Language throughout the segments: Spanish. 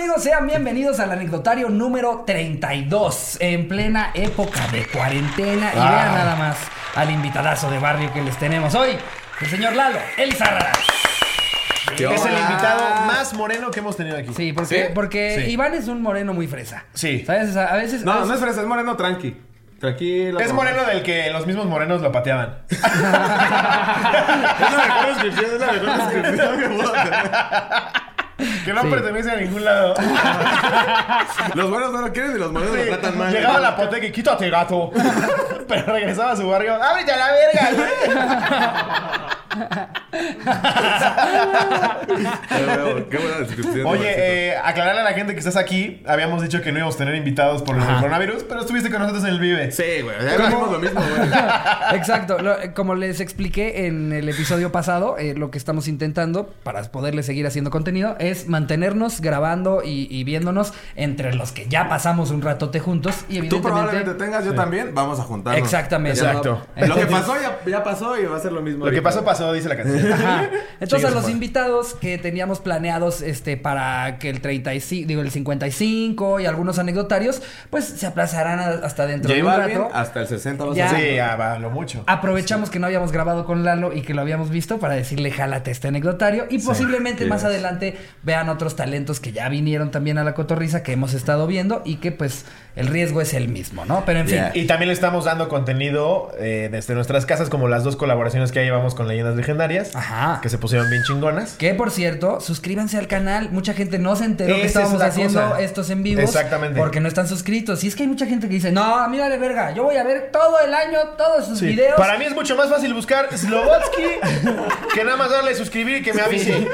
amigos? Sean bienvenidos al anecdotario número 32 en plena época de cuarentena. Y Ah. vean nada más al invitadazo de barrio que les tenemos hoy, el señor Lalo Elizarra. Es el invitado más moreno que hemos tenido aquí. Sí, porque, ¿Sí? porque Sí. Iván es un moreno muy fresa. Sí. ¿Sabes? O sea, a veces. a No, veces- no es fresa, es moreno tranqui. Tranquilo. Es moreno del que los mismos morenos lo pateaban. Es la mejor descripción, es la mejor descripción que puedo tener. Que no Sí. pertenece a ningún lado. Los buenos no lo quieren y los morenos lo tratan mal. Llegaba a la apoteca y quítate, gato. Pero regresaba a su barrio. ¡Ábrete a la verga, güey! Qué buena descripción. Oye, eh, aclararle a la gente que estás aquí. Habíamos dicho que no íbamos a tener invitados por el coronavirus, pero estuviste con nosotros en el Vive. Sí, güey. Ya lo mismo, güey. Exacto, Lo- eh, como les expliqué en el episodio pasado, eh, lo que estamos intentando para poderles seguir haciendo contenido es mantenernos grabando y, y viéndonos entre los que ya pasamos un ratote juntos y Tú evidentemente... probablemente tengas, yo también. Vamos a juntarnos. Exactamente. Exacto. Lo que Entonces- pasó ya, ya pasó y va a ser lo mismo. Lo que ahorita. pasó, pasó, dice la canción. Ajá. Entonces los invitados que teníamos planeados este para que el 35, digo el 55 y algunos anecdotarios, pues se aplazarán a- hasta dentro de un rato. hasta el 60 vas Ya. a Sí, hacer. ya va, lo mucho. Aprovechamos que no habíamos grabado con Lalo y que lo habíamos visto para decirle jálate este anecdotario y posiblemente Yes. más adelante vean otros talentos que ya vinieron también a la cotorriza que hemos estado viendo y que pues el riesgo es el mismo, ¿no? Pero en fin. Yeah. Y también le estamos dando contenido eh, desde nuestras casas, como las dos colaboraciones que ya llevamos con Leyendas Legendarias. Ajá. Que se pusieron bien chingonas. Que por cierto, suscríbanse al canal. Mucha gente no se enteró que Esa es estábamos haciendo cosa. estos en vivos. Exactamente. Porque no están suscritos. Y es que hay mucha gente que dice, no, a mí vale verga. Yo voy a ver todo el año, todos sus Sí. videos. Para mí es mucho más fácil buscar Slobotsky que nada más darle suscribir y que me avise.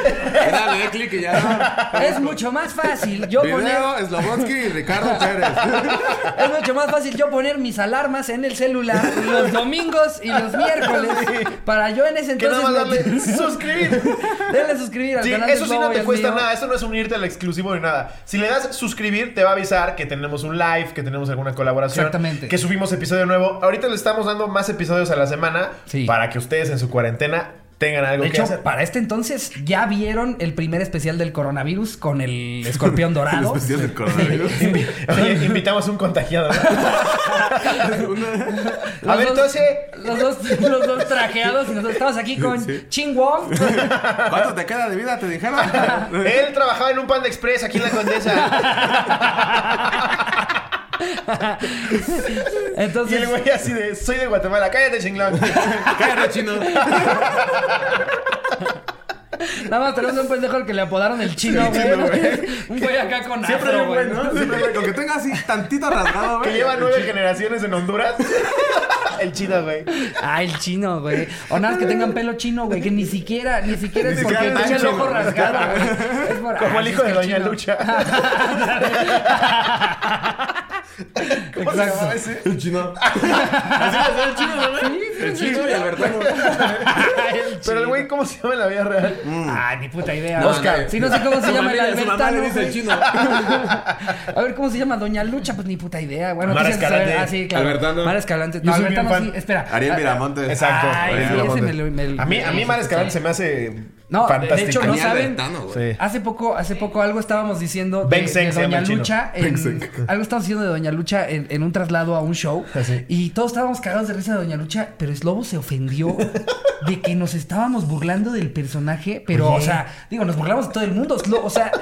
Dale, de clic y ya. Es mucho más fácil yo poner. Video, Slobotsky y Ricardo Pérez. Es mucho más fácil yo poner mis alarmas en el celular los domingos y los miércoles para yo en ese Que nada entonces más darle suscribir. Denle suscribir al Sí, canal eso sí no te cuesta mío. nada. Eso no es unirte al exclusivo ni nada. Si le das suscribir, te va a avisar que tenemos un live, que tenemos alguna colaboración. Exactamente. Que subimos episodio nuevo. Ahorita le estamos dando más episodios a la semana Sí. para que ustedes en su cuarentena tengan algo De que hecho, hacer. para este entonces ya vieron el primer especial del coronavirus con el escorpión dorado. El especial del coronavirus. Invi- Oye, invitamos un contagiado. ¿no? Los A ver, dos- entonces. Los dos, los dos trajeados y nosotros estamos aquí con Sí. Ching Wong. ¿Cuánto te queda de vida? ¿Te dijeron? Él trabajaba en un Panda Express aquí en la Condesa. Y Entonces, el güey así de, soy de Guatemala, cállate chinglón. Cállate, chino. nada más tenemos un pendejo al que le apodaron el chino, güey. chino, güey. Un güey acá con Siempre un güey. güey, ¿no? Siempre hay- Con que tenga así tantito rasgado, Que güey. lleva nueve generaciones en Honduras. El chino, güey. Ah, el chino, güey. O nada más que tengan pelo chino, güey. Que ni siquiera, ni siquiera es Ni porque tenga el ojo rasgado, güey. Es por- Como ah, el hijo que de Doña chino. Lucha. ¿Cómo se Exacto. llamaba ese? El chino. Así el chino, ¿no? El chino y Albertano. Pero el güey, ¿cómo se llama en la vida real? Ah, ni puta idea. No, Oscar. Si no sé cómo se llama el Albertano. dice el chino. A ver, ¿cómo se llama Doña Lucha? Pues ni puta idea. Bueno, Mara quisieras saber- Escalante. Ah, sí, claro. Albertano. Mara Escalante. No, Albertano fan. sí. Espera. Ariel Miramontes. Exacto. Ay, Ariel sí, ese Miramontes. me lo- me- A mí, a mí me- Mar Escalante se me hace No, de- hecho, no saben. Sí. Hace poco, hace poco algo estábamos diciendo de, Doña. Lucha. En, algo estábamos diciendo de Doña Lucha en, en un traslado a un show. Así. Y todos estábamos cagados de risa de Doña Lucha, pero Slobo se ofendió de que nos estábamos burlando del personaje. Pero, Oye. o sea, digo, nos burlamos de todo el mundo. Slo- o sea,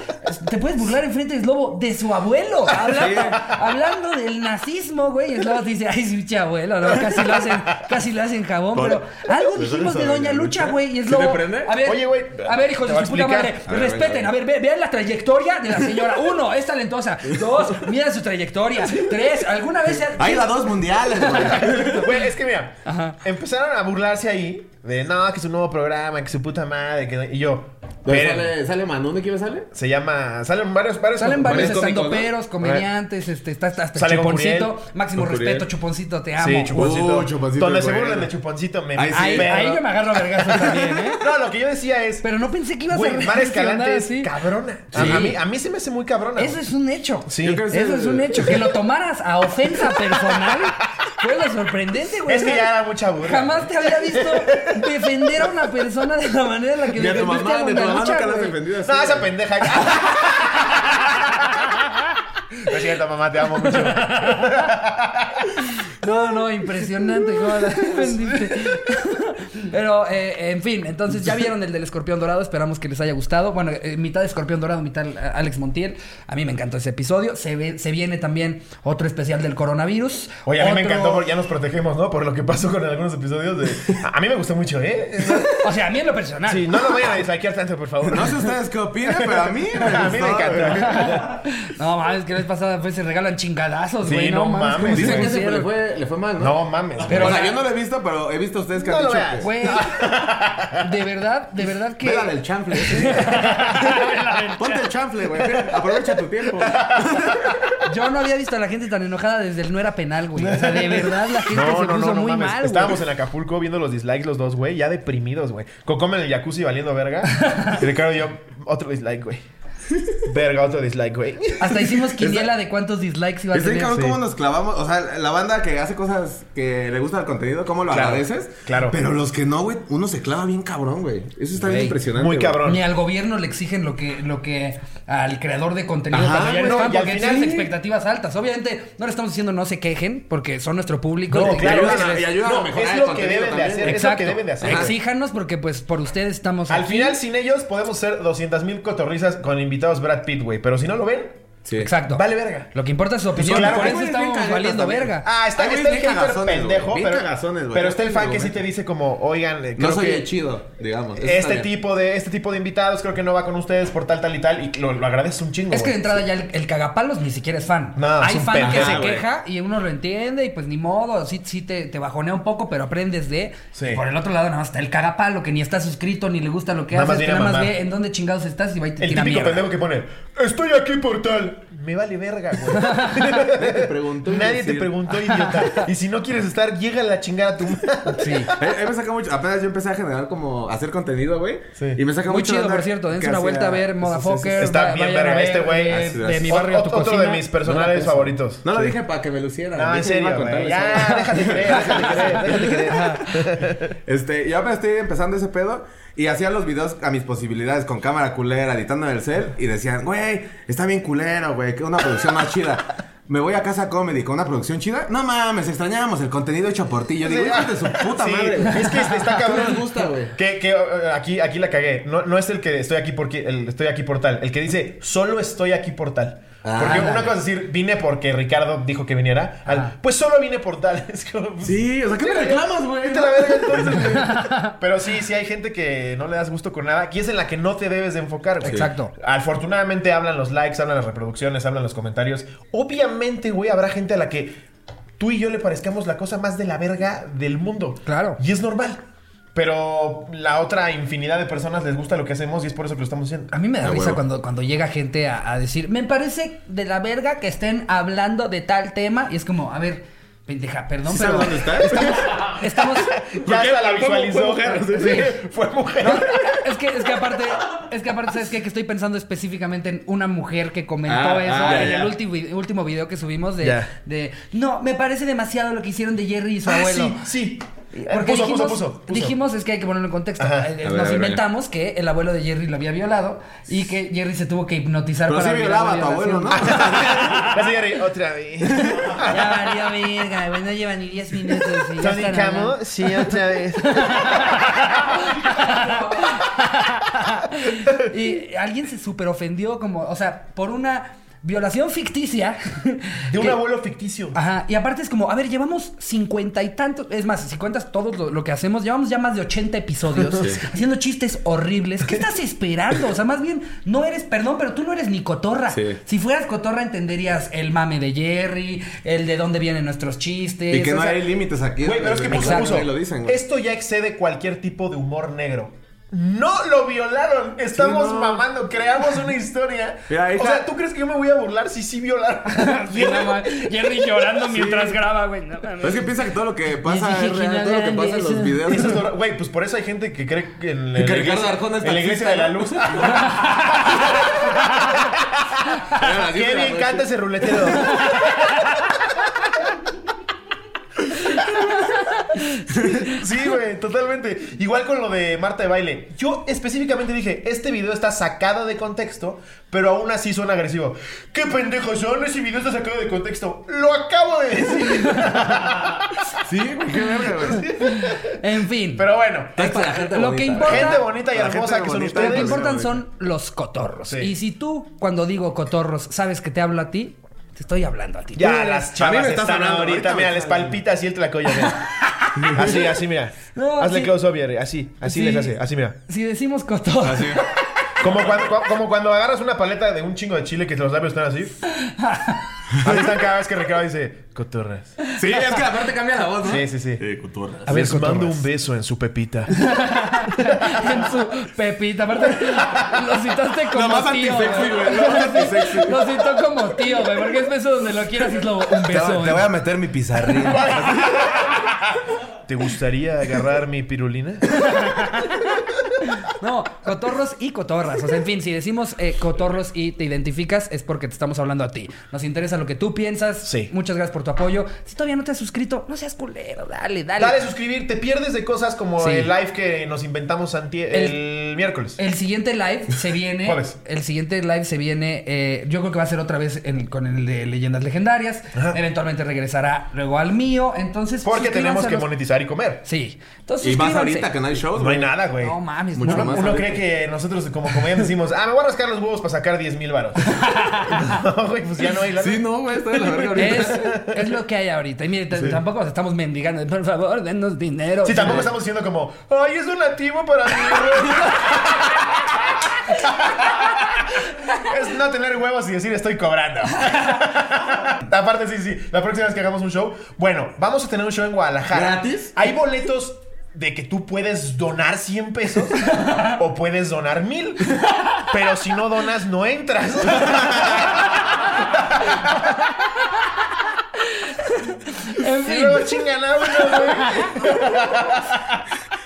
te puedes burlar enfrente de Slobo de su abuelo. Hablando, hablando del nazismo, güey. Y Slobo te dice, ay, sí, pinche abuelo, ¿no? Casi lo hacen, casi lo hacen jabón. Por- Pero algo ¿Le dijimos de Doña Doña Lucha, Lucha? güey. Y ¿Sí Slobo. te prende? A ver, Oye, güey, A ver, hijos de su puta madre. explicar. A ver, Respeten, a ver, ve- vean la trayectoria de la señora. Uno, es talentosa. Dos, mira su trayectoria. Tres, alguna vez se ha- Hay la dos mundiales, güey. Güey, es que mira, Ajá. empezaron a burlarse ahí de no, que es un nuevo programa, que su puta madre, que y yo. Esperen, ¿Sale, ¿Sale Manon? ¿De quién sale? Se llama. Salen varios, varios Salen varios estandoperos, comediantes, este, está, está hasta Chuponcito. Curiel. Máximo respeto. Chuponcito, te amo. Sí, Chuponcito. Uh, Chuponcito Donde se burlan de Chuponcito, me Ahí sí. Ahí, pero- ahí yo me agarro a vergazos también, ¿eh? No, lo que yo decía es. Pero no pensé que ibas a Mar Escalante es así. cabrona. A- Sí. A, mí, a mí se me hace muy cabrona. Eso es un hecho. Sí. Eso es un hecho. Que lo tomaras a ofensa personal fue lo sorprendente, güey. Es que ya era mucha burla. Jamás te había visto defender a una persona de la manera en la que defendiste a a tu mamá Lucha, nunca la has güey. defendido así. No, esa pendeja. No es cierto, mamá, te amo mucho. No, no, impresionante cómo la defendiste. Pero, eh, en fin, entonces ya vieron el del escorpión dorado. Esperamos que les haya gustado. Bueno, eh, mitad de escorpión dorado, mitad Alex Montiel. A mí me encantó ese episodio. Se, ve- se viene también otro especial del coronavirus. Oye, a mí me encantó porque ya nos protegemos, ¿no? Por lo que pasó con algunos episodios de... A mí me gustó mucho, ¿eh? O sea, a mí en lo personal. Sí, no lo vayan a dislikear tanto, por favor. No sé ustedes qué opinan, pero a mí me A mí me. No mames, que vez pasada pues, se regalan chingadazos, Sí, güey. no mames. ¿cómo se Dicen que hicieron? le fue, le fue mal, ¿no? No mames. Pero o sea, yo no lo he visto, pero he visto a ustedes que No han dicho que... Güey, de verdad, de verdad que... Pégale el chanfle. Ponte el chanfle, güey. Aprovecha tu tiempo. Yo no había visto a la gente tan enojada desde el no era penal, güey. O sea, de verdad la gente No, se no, puso no, no muy mames. mal, Estábamos güey. en Acapulco viendo los dislikes los dos, güey, ya deprimidos, güey. Cocome en el jacuzzi valiendo verga. Y Ricardo y yo, otro dislike, güey. Verga, otro dislike, güey. Hasta hicimos quiniela de cuántos dislikes iba a tener. cabrón sí. cómo nos clavamos. O sea, la banda que hace cosas que le gusta el contenido, cómo lo Claro, agradeces. claro. Pero los que no, güey, uno se clava bien cabrón, güey. Eso está bien impresionante. Muy cabrón. Ni al gobierno le exigen lo que, lo que al creador de contenido Ajá, cuando ya eres no, al porque final- tienes expectativas altas. Obviamente, no le estamos diciendo no se quejen, porque son nuestro público. No, Y claro, ayudan a- y ayudan a mejorar es el lo que deben de hacer. Es lo que deben de hacer. Exíjanos porque pues por ustedes estamos Al aquí. final, sin ellos, podemos ser 200 mil cotorrizas con invitados Brad Pitt. Pero si no lo ven, Sí. Exacto. vale verga. Lo que importa es su opinión. claro, por eso estamos valiendo también. verga. Ah, está, está el hater pendejo. Bien pero, cagazones, güey. pero está el fan que sí te dice como, oigan, eh, No soy que el chido, digamos. Eso este bien. tipo de este tipo de invitados creo que no va con ustedes por tal tal y tal y lo, lo agradeces un chingo. Es que de entrada ya el, el cagapalos ni siquiera es fan. No, es Hay un fan que pendejo, se güey. queja y uno lo entiende y pues ni modo, sí, sí te, te bajonea un poco, pero aprendes de... Sí. Por el otro lado nada más está el cagapalo que ni está suscrito ni le gusta lo que haces, que nada más ve en dónde chingados estás y va y te el típico pendejo que pone, estoy aquí por tal. Me vale verga, güey. Nadie te preguntó. Nadie te preguntó, idiota. Y si no quieres estar, llega a la chingada a tu Sí. Eh, eh, me saca mucho. Apenas yo empecé a generar como hacer contenido, güey. Sí. Y me saca Muy mucho. chido, onda por cierto. Dense una vuelta a ver Sí, sí, sí, Motherfucker. sí. Está va- bien verga ver, este güey. De mi barrio a tu Otro cocina. de mis personales eso. favoritos. No lo Sí. dije para que me lucieran. No, en serio, güey. Ya, déjate creer, déjate creer, déjate creer. Este, yo apenas estoy empezando ese pedo y hacía los videos a mis posibilidades con cámara culera, editando en el cel y decían, güey, está bien culero, güey, que una producción más chida. Me voy a casa comedy con una producción chida. No mames, extrañábamos el contenido hecho por ti. Yo digo, Sí. hijos de su puta Sí, madre. Es que está ¿Qué cabrón. les gusta, güey? Que, que, uh, aquí, aquí la cagué. No, no es el que estoy aquí porque el estoy aquí por tal. El que dice solo estoy aquí por tal. Ah, porque una cosa es decir, vine porque Ricardo dijo que viniera. al, pues solo vine por tal. Es como, pues, Sí, o sea, ¿qué me reclamas, güey? vete a la verga entonces, güey. Pero sí, sí hay gente que no le das gusto con nada. Y es en la que no te debes de enfocar, güey. Exacto. Afortunadamente hablan los likes, hablan las reproducciones, hablan los comentarios. Obviamente, güey, habrá gente a la que tú y yo le parezcamos la cosa más de la verga del mundo. Claro. Y es normal. Pero la otra infinidad de personas les gusta lo que hacemos y es por eso que lo estamos haciendo. A mí me da Ah, risa huevo. cuando, cuando llega gente a, a decir, me parece de la verga que estén hablando de tal tema. Y es como, a ver, pendeja, perdón, ¿Sí pero sabes dónde está? estamos... Ya hasta la visualizó. fue mujer, Sí, Fue mujer. Es que, es que aparte, es que aparte, ¿sabes qué? Que estoy pensando específicamente en una mujer que comentó Ah, eso ah, en ya, el ya. último, último video que subimos de, de no, me parece demasiado lo que hicieron de Jerry y su Ah, abuelo. sí, sí. Porque puso, dijimos, puso, puso, puso. dijimos, es que hay que ponerlo en contexto. Ajá. Eh, ver, Nos inventamos que el abuelo de Jerry lo había violado y que Jerry se tuvo que hipnotizar Pero sí para violaba a tu abuelo. ¿no? La señora, otra vez. Ya valió verga, güey, no lleva ni 10 minutos y ya Tony Camo, sí, otra vez. Y alguien se super ofendió como, o sea, por una violación ficticia. De un que- abuelo ficticio. Ajá, y aparte es como, a ver, llevamos cincuenta y tantos, es más, si cuentas todo lo, lo que hacemos, llevamos ya más de 80 episodios haciendo chistes horribles. ¿Qué estás esperando? O sea, más bien, no eres, perdón, pero tú no eres ni cotorra. Sí. Si fueras cotorra entenderías el mame de Jerry, el de dónde vienen nuestros chistes. Y que no sea, hay límites aquí. Güey, pero es que puso. Lo dicen, güey. Esto ya excede cualquier tipo de humor negro. No lo violaron. Estamos Sí, no. mamando. Creamos una historia. Mira, O sea, ¿tú crees que yo me voy a burlar si sí violaron? Sí, Jerry llorando mientras graba, güey. no es que piensa que todo lo que pasa es real, todo lo que pasa en los videos. Eso es lo- Güey, pues por eso hay gente que cree que en la, Que iglesia, Arjona es en la iglesia de la luz. Qué bien canta ese ruletero. Sí, güey, totalmente. Igual con lo de Marta de baile. Yo específicamente dije, este video está sacado de contexto, pero aún así suena agresivo. ¿Qué pendejos son? Ese video está sacado de contexto. Lo acabo de decir. Sí, güey, qué verga, güey. En fin. Pero bueno, Es para la gente Lo bonita. que importa- gente bonita y hermosa que son bonita, Lo que ustedes. importan son los cotorros. Sí. Y si tú, cuando digo cotorros, sabes que te hablo a ti, te estoy hablando a ti. Ya, las chavas me están hablando, ahorita, ahorita mira, les palpita así el tlacoyo, mira. Así, así, mira. No, Hazle sí. close up, Jerry. Así, así Sí. les hace, así, mira. Si decimos cotorros. Así. Como cuando, cu- como cuando agarras una paleta de un chingo de chile que los labios están así. Así están cada vez que Ricardo dice, cotorras. Sí, es que aparte cambia la voz, ¿no? Sí, sí, sí. Cotorras. A ver, Les mando un beso en su pepita. en su pepita. Aparte, lo citaste como Lo más tío. antisexy, güey. lo más antisexy. Lo citó como tío, güey. Porque es beso donde lo quieras y es lo, un Te, beso. te güey. voy a meter mi pizarrín. ¿Te gustaría agarrar mi pirulina? No, cotorros y cotorras. O sea, en fin, si decimos eh, cotorros y te identificas, es porque te estamos hablando a ti. Nos interesa lo que tú piensas. Sí. Muchas gracias por tu apoyo. Si todavía no te has suscrito, no seas culero. Dale, dale. Dale suscribir, te pierdes de cosas como Sí. el live que nos inventamos anti- el, miércoles. El siguiente live se viene. Jueves. El siguiente live se viene. eh, yo creo que va a ser otra vez en- con el de leyendas legendarias. Ajá. Eventualmente regresará luego al mío. Entonces. Porque tenemos que a los- monetizar y comer. Sí. Entonces. Y más ahorita que no hay shows, No hay nada, güey. No mames, Mucho no. Uno, más uno cree que nosotros como comediantes decimos, ah, me voy a rascar los huevos para sacar 10 mil varos. no, güey, pues ya no hay lana. Sí, no, güey, está de la verga ahorita. Es, es lo que hay ahorita. Y mire, tampoco nos estamos mendigando. Por favor, denos dinero. Sí, tampoco estamos diciendo como, ay, es donativo para mí. güey". es no tener huevos y decir estoy cobrando. Aparte, sí, sí. La próxima vez que hagamos un show. Bueno, vamos a tener un show en Guadalajara. ¿Gratis? Hay boletos de que tú puedes donar 100 pesos o puedes donar 1000. Pero si no donas, no entras. En y fin. luego chingan a uno, güey.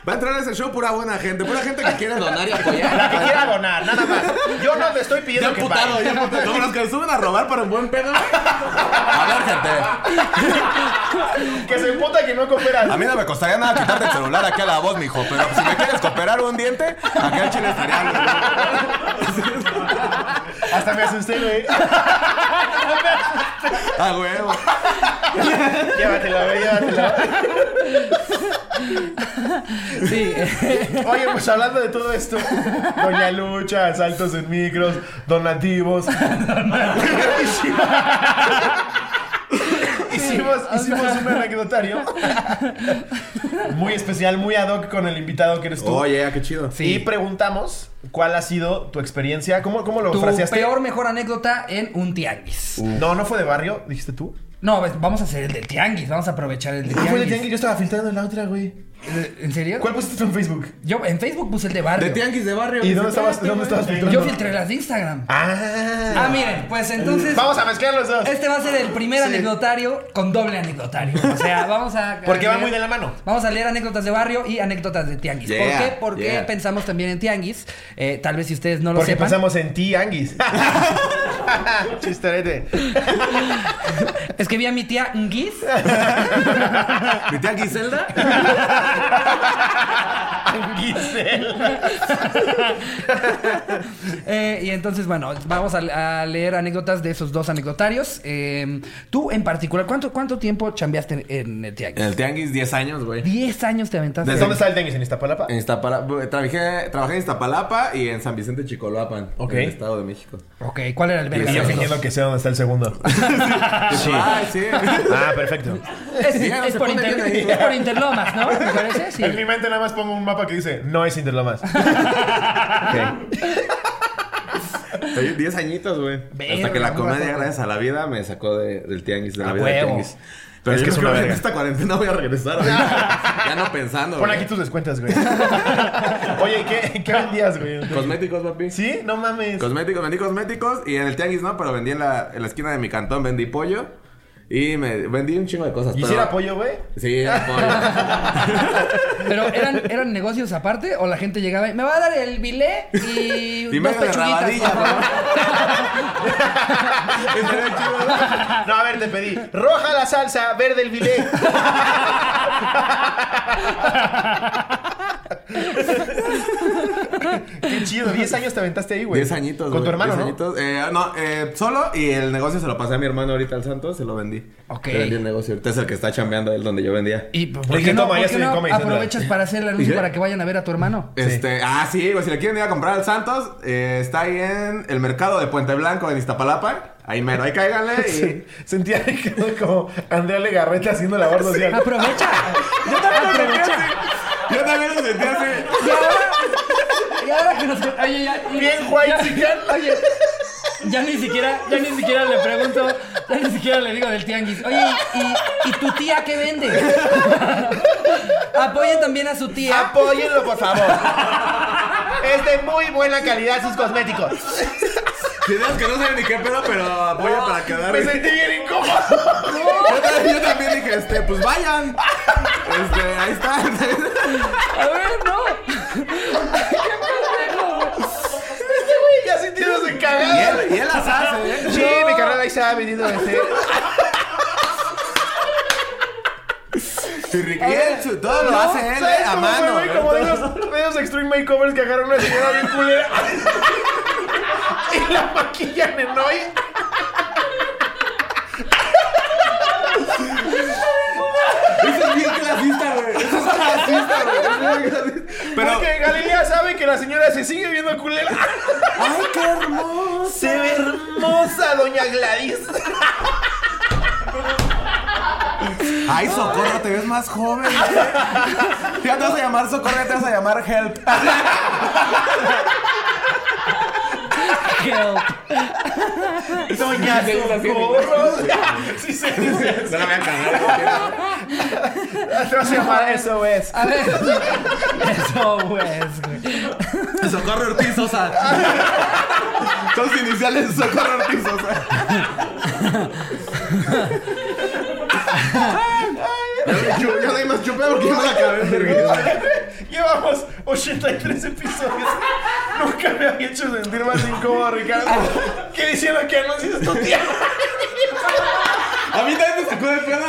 Va a entrar a ese show pura buena gente, pura gente que quiere donar y apoyar. La que quiera donar, nada más. Yo no te estoy Ya pidiendo que putado, pagues. ya putado. Como los que suben a robar para un buen pedo. A ver, gente. Que se emputa que no cooperas. A mí no me costaría nada quitarte el celular aquí a la voz, mijo. Pero si me quieres cooperar un diente, aquí al chile estaría. Hasta me asusté, güey. Ah, huevo. Llévatela, güey, llévatela. Sí. Oye, pues hablando de todo esto, Doña Lucha, saltos en micros, donativos. hicimos, hicimos un anecdotario muy especial, muy ad hoc con el invitado que eres tú. Oye, qué chido. Sí. Y preguntamos cuál ha sido tu experiencia. ¿Cómo, cómo lo tu fraseaste? peor, mejor anécdota en un tianguis. No, no fue de barrio, dijiste tú. No, vamos a hacer el del tianguis. Vamos a aprovechar el de Ah, tianguis. fue de tianguis, yo estaba filtrando la otra, güey. Eh, ¿En serio? ¿Cuál pusiste tú en Facebook? Yo en Facebook puse el de barrio. De tianguis de barrio. ¿Y dónde estabas, dónde estabas filtrando? Yo filtré las de Instagram. Ah. Ah, miren, pues entonces. Vamos a mezclar los dos. Este va a ser el primer Sí. anecdotario con doble anecdotario. O sea, vamos a. Porque va leer- muy de la mano. Vamos a leer anécdotas de barrio y anécdotas de tianguis. ¿Por qué? Porque yeah. pensamos también en tianguis. Eh, tal vez si ustedes no lo Porque sepan. pensamos en ti, Anguis. Chisterete. Es que vi a mi tía Nguis. Mi tía Giselda. Giselle. eh, y entonces, bueno, vamos a, a leer anécdotas de esos dos anecdotarios. Eh, tú, en particular, ¿cuánto, cuánto tiempo chambeaste en el tianguis? En el tianguis, 10 años, güey. 10 años te aventaste. ¿Dónde está el tenis? ¿En Iztapalapa? En Iztapalapa, trabajé, trabajé en Iztapalapa y en San Vicente Chicoloapan, Ok. en el Estado de México. Ok, ¿cuál era el? Y yo fingiendo que sé dónde está el segundo. Sí. Ay, sí. Ah, perfecto. Es, Bien, es se por pone Inter- bien ahí. es por Interlomas, ¿no? ¿Me parece? Sí. En mi mente nada más pongo un mapa que dice no es Interlomas. ok. 10 añitos, güey. Verga, Hasta que la comedia, gracias a la vida, me sacó de- del tianguis, de la A vida del huevo. tianguis. Pero Es que es una verga. en esta cuarentena voy a regresar ya no pensando, Pon güey. aquí tus descuentas, güey. Oye, ¿qué, qué vendías, güey? Cosméticos, papi. ¿Sí? No mames. Cosméticos, vendí cosméticos y en el tianguis no, pero vendí en la, en la esquina de mi cantón, vendí pollo y me vendí un chingo de cosas. ¿Y pero- si era pollo, güey? Sí, era pollo. Pero ¿eran, ¿eran negocios aparte o la gente llegaba y me va a dar el bilé y, Y dos pechuguitas, rabadilla, por favor"? Estaría chido. No, a ver, te pedí. Roja la salsa, verde el bilé. Qué chido. 10 años te aventaste ahí, güey. 10 añitos, Con tu hermano, 10 ¿no? añitos. Eh, no, eh, solo y el negocio se lo pasé a mi hermano ahorita al Santos, se lo vendí. Ok. Le vendí el negocio. Ahorita es el que está chambeando él donde yo vendía. ¿Y por qué no, por qué estoy en no aprovechas para hacer el anuncio para que vayan a ver a tu hermano? Este, ah, sí, güey, si le quieren ir a comprar al Santos, eh, está ahí en el mercado de Puente Blanco, en Iztapalapa. Ahí mero, ahí cáiganle y... Sí. Sentía que como Andrea Legarreta haciendo labor social. Aprovecha. Yo también lo sentí así. Yo también lo sentí así. Y ahora, que nos... Oye, ya, y- Bien white. Oye, ya ni siquiera, ya ni siquiera le pregunto, ya ni siquiera le digo del tianguis. Oye, ¿y, y tu tía qué vende? Apoyen también a su tía. Apóyenlo, por favor. Es de muy buena calidad sus cosméticos. Tienes que no saben ni qué pedo, pero apoya para quedar. Me sentí bien incómodo. Yo también, yo también dije, este, pues vayan. Este, ahí está. A ver, no. Y él, y él las hace, ¿eh? Sí, mi carnal ahí se ha venido a hacer. Y todo lo hace él, ¿Sabes eh, a cómo fue, mano. güey? Como de esos, de esos extreme makeovers que agarran a una señora bien culera. y la maquillan en hoy. Eso es bien clasista, güey. Eso es clasista, güey. Pero, Porque Galilea sabe que la señora se sigue viendo culera. ay, qué hermoso. Se ve hermosa, doña Gladys. Ay, Socorro, te ves más joven. Ya te vas a llamar Socorro, ya te vas a llamar Help. Help. Doña Socorro. Sí, se dice. No la voy a cagar. Te vas a llamar eso, es. A ver. Eso, pues, güey. Socorro Ortiz Sosa. Son iniciales Socorro Ortiz Sosa. Yo, yo de más chupé porque yo me la acabé. Llevamos 83 episodios. Nunca me había hecho sentir más incómodo, Ricardo. Que diciendo que anuncias tu tía. A mí también me sacó de pedo.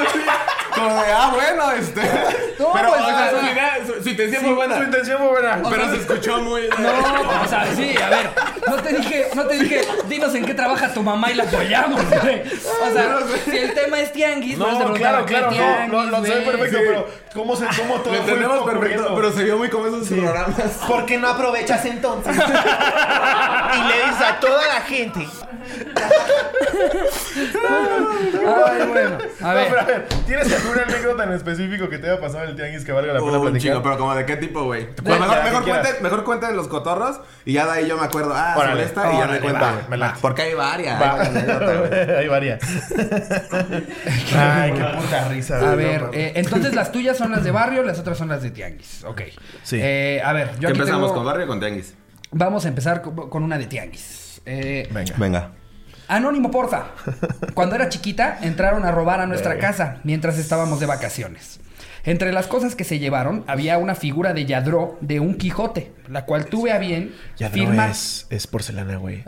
Como de, ah, bueno, este. No, pero pues, o sea, su, idea- su- su intención fue buena. Su intención fue buena. Pero se escuchó muy. No, o sea, sí, a ver, no te dije, no te dije, dinos en qué trabaja tu mamá y la apoyamos, güey. O sea, si el tema es tianguis, No, preguntaba, claro, ¿qué claro, no, tianguis, no, lo sé güey? perfecto, Sí. pero ¿cómo, se, cómo todo Lo fue entendemos perfecto, pero se vio muy como esos programas. ¿Por qué no aprovechas entonces? y le dices a toda la gente. Ay, bueno, a No, ver. pero a ver, ¿tienes alguna anécdota en específico que te haya pasado en el tianguis que valga la pena Uh, platicar? chingo, pero como de qué tipo, güey. Pues Cuenta, mejor, mejor, quieras. cuenten, mejor cuenten los cotorros y ya de ahí yo me acuerdo. Ah, Órale, sobre esta y ya me late. Porque hay varias. Va. hay varias. Hay. Ay, qué puta risa. A ver, no eh, entonces las tuyas son las de barrio, las otras son las de tianguis. Ok. Sí. Eh, a ver, yo ¿Qué aquí empezamos tengo- con barrio o con tianguis? Vamos a empezar co- con una de tianguis. Eh, Venga. Venga. Anónimo, porfa. Cuando era chiquita, entraron a robar a nuestra casa mientras estábamos de vacaciones. Entre las cosas que se llevaron había una figura de Yadró de un Quijote, la cual tuve a bien Yadro firmar. es, es porcelana, güey.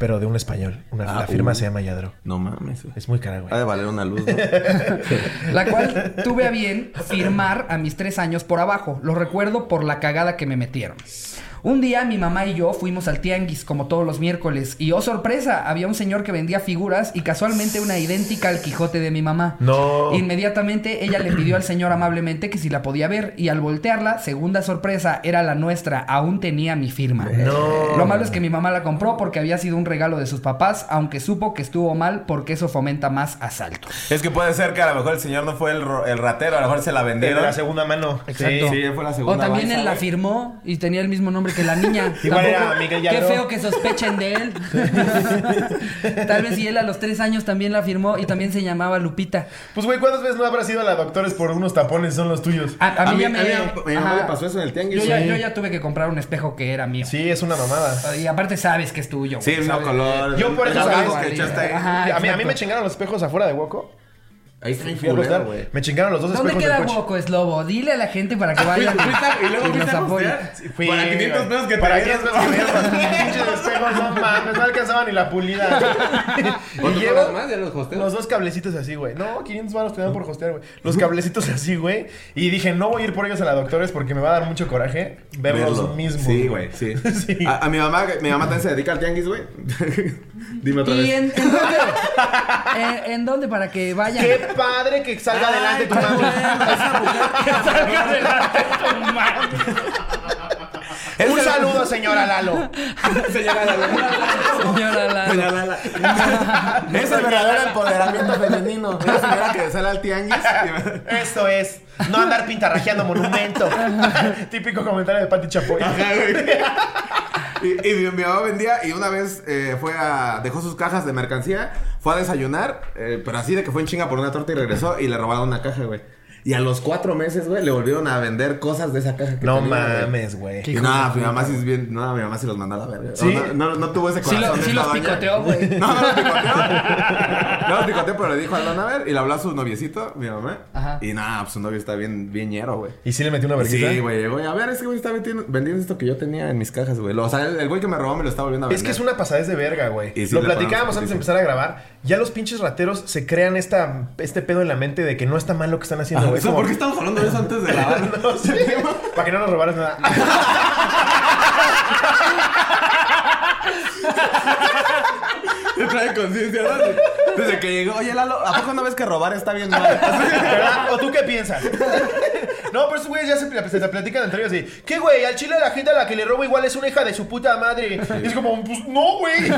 Pero de un español. Una, Ah, la firma uh. se llama Yadro. No mames. Es muy cara, güey. Ha de valer una luz, ¿no? La cual tuve a bien firmar a mis tres años por abajo. Lo recuerdo por la cagada que me metieron. Un día mi mamá y yo fuimos al tianguis como todos los miércoles y oh sorpresa, había un señor que vendía figuras y casualmente una idéntica al Quijote de mi mamá. No. Inmediatamente ella le pidió al señor amablemente que si la podía ver y al voltearla, segunda sorpresa, era la nuestra, aún tenía mi firma. No. Lo malo es que mi mamá la compró porque había sido un regalo de sus papás, aunque supo que estuvo mal porque eso fomenta más asaltos. Es que puede ser que a lo mejor el señor no fue el, ro- el ratero, a lo mejor se la De vendieron. la segunda mano. Exacto. Sí, fue la segunda. O también él la firmó y tenía el mismo nombre que la niña. Igual era Tampoco- Miguel Qué feo que sospechen de él. Tal vez si él a los tres años también la firmó y también se llamaba Lupita. Pues, güey, ¿cuántas veces no habrás ido a la doctores por unos tapones son los tuyos? A, a A mí mí- ya me. a mí- a mi mamá ajá. le pasó eso en el tianguis. Yo ya, Sí. yo ya tuve que comprar un espejo que era mío. Sí, es una mamada. Y aparte sabes que es tuyo. Sí, sabes. color. Yo por eso sabes que echaste ahí. Ajá, a, mí, a mí me chingaron los espejos afuera de Woco. Ahí está fulero, güey. Me chingaron los dos ¿Dónde espejos queda del coche. Woco, es lobo? Dile a la gente para que vayan. Fuiste- y luego fuiste nos a postear. Fui- Para 500 pesos que te Para dieron. 500 pesos que me dieron los pinches espejos, no mames. alcanzaba ni la pulida. y ¿Cuánto llevo cobras más? ¿Ya los hosteos? los dos cablecitos así, güey. No, 500 baros te dan por hostear, güey. Los cablecitos así, güey. Y dije, no voy a ir por ellos a la doctores porque me va a dar mucho coraje ver los Verlo. mismos. Sí, güey, sí. Sí. A, a mi mamá, mi mamá también se dedica al tianguis, güey. Dime otra ¿Y vez. en, en dónde? Eh, ¿En dónde para que vayan? Qué padre que salga adelante tu mami. mujer- Salga adelante tu madre. Un saludo, señora Lalo. Señora Lala. Señora Lalo. Señora Lala. Es el verdadero empoderamiento femenino. Es la señora que sale al tianguis. Esto es no andar pintarrajeando monumento. Típico comentario de Pati Chapoy. Ajá, güey. Y, y mi, mi mamá vendía y una vez eh, fue a. dejó sus cajas de mercancía, fue a desayunar, eh, pero así de que fue en chinga por una torta y regresó y le robaron una caja, güey. Y a los cuatro meses, güey, le volvieron a vender cosas de esa caja que No tenía, mames, güey. Y nada, mi mamá sí es bien. No, mi mamá sí los mandó a la verga. ¿Sí? No, no, no tuvo ese Sí, corazón. lo- de sí los picoteó, güey. No, no los picoteó. No los picoteó, pero le dijo al don a ver y le habló a su noviecito, mi mamá. Ajá. Y nada, pues su novio está bien, bien ñero, güey. ¿Y sí le metió una vergüenza? Sí, güey, güey. A ver, es que güey está vendiendo, vendiendo esto que yo tenía en mis cajas, güey. Lo- O sea, el el güey que me robó me lo está volviendo a Es vender. que es una pasadez de verga, güey. Sí Lo platicábamos antes de empezar a grabar. Ya los pinches rateros se crean esta, este pedo en la mente de que no está mal lo que están haciendo, güey. o sea, Como- ¿Por qué estamos hablando de eso antes de grabar? No Para que no nos robaras nada. Te trae conciencia, ¿no? Desde que llegó, oye, Lalo, ¿a poco no ves que robar está bien mal? ¿O tú qué piensas? No, pero esos güeyes ya se, pl- se platican entre ellos así. ¿Qué, güey? Al chile la gente a la que le robo igual es una hija de su puta madre. Y es como, pues no, güey.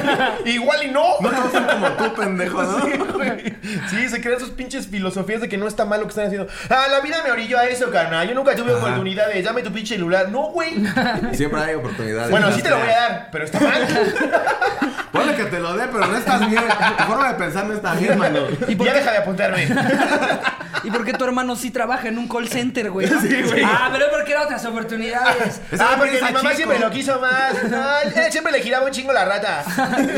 Igual y no. No todos son como tú, pendejo, ¿no? Sí, güey. Sí, se crean sus pinches filosofías de que no está mal lo que están haciendo. Ah, la vida me orilló a eso, carnal. Yo nunca tuve Ajá. oportunidades. Dame tu pinche celular. No, güey. Siempre hay oportunidades. Bueno, sí te lo voy a dar, pero está mal. Ponle que te lo dé, pero no estás bien. Tu forma de pensar no está bien, mano. Y ya deja de apuntarme. ¿Y por qué tu hermano sí trabaja en un call center, güey? Ah, pero es porque era otras oportunidades. Ah, güey porque mi mamá chico. siempre lo quiso más. Ah, él siempre le giraba un chingo la rata.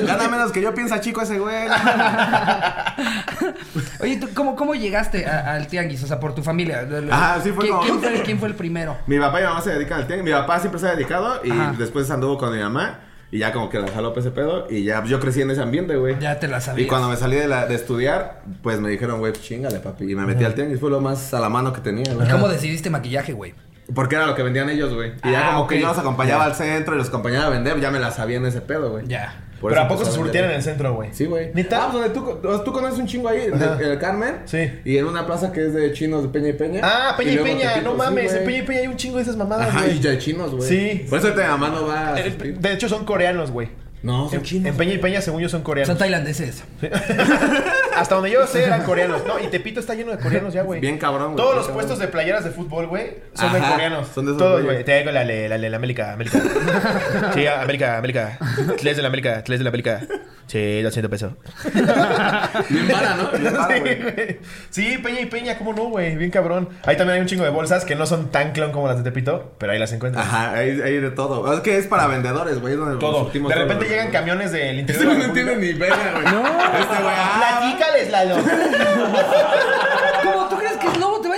Gana menos que yo piensa chico ese güey. Oye, ¿tú cómo, cómo llegaste a- al tianguis? O sea, por tu familia. Ajá, sí fue ¿Quién, como- quién fue, quién fue el primero? Mi papá y mi mamá se dedican al tianguis. Mi papá siempre se ha dedicado y Ajá. después anduvo con mi mamá. Y ya como que la jaló ese pedo. Y ya yo crecí en ese ambiente, güey. Ya te la sabías. Y cuando me salí de, la- de estudiar, pues me dijeron, güey, pues chingale, papi. Y me metí al tianguis. Fue lo más a la mano que tenía, güey. ¿Y ¿Cómo decidiste maquillaje, güey? Porque era lo que vendían ellos, güey. Y ya Ah, como que yo los acompañaba al centro y los acompañaba a vender, ya me la sabía en ese pedo, güey. Ya. Por pero ¿a poco se surtían en el centro, güey? Sí, güey. ¿Neta? Ah, pues donde tú, tú conoces un chingo ahí, Ajá. de- el Carmen. Sí. Y en una plaza que es de chinos de Peña y Peña. Ah, Peña y, Peña, no sí, mames, en Peña y Peña hay un chingo de esas mamadas, Ajá, güey. y de chinos, güey. Sí. Por eso te mamá no va a Eh. De hecho son coreanos, güey. No, son En, chinos. en Peña y Peña, según yo, son coreanos. Son tailandeses. Hasta donde yo sé eran coreanos. No, y Tepito está lleno de coreanos ya, güey. Bien cabrón, güey. Todos los puestos de playeras de fútbol, güey, son de coreanos. son de esos Todos, güey. Tengo la de la, de la América, América. Sí, América, América. Tres de la América, tres de la América. Sí, 200 pesos. Bien vara, ¿no? Bien Sí, güey. güey. Sí, Peña y Peña, ¿cómo no, güey? Bien cabrón. Ahí también hay un chingo de bolsas que no son tan clon como las de Tepito, pero ahí las encuentras. Ajá, hay, hay de todo. Es que es para vendedores, güey. donde Todo. De todo, repente güey. llegan camiones del interior Este de no entiende ni verga, güey. No. Este güey, ah, Platícales, Lalo.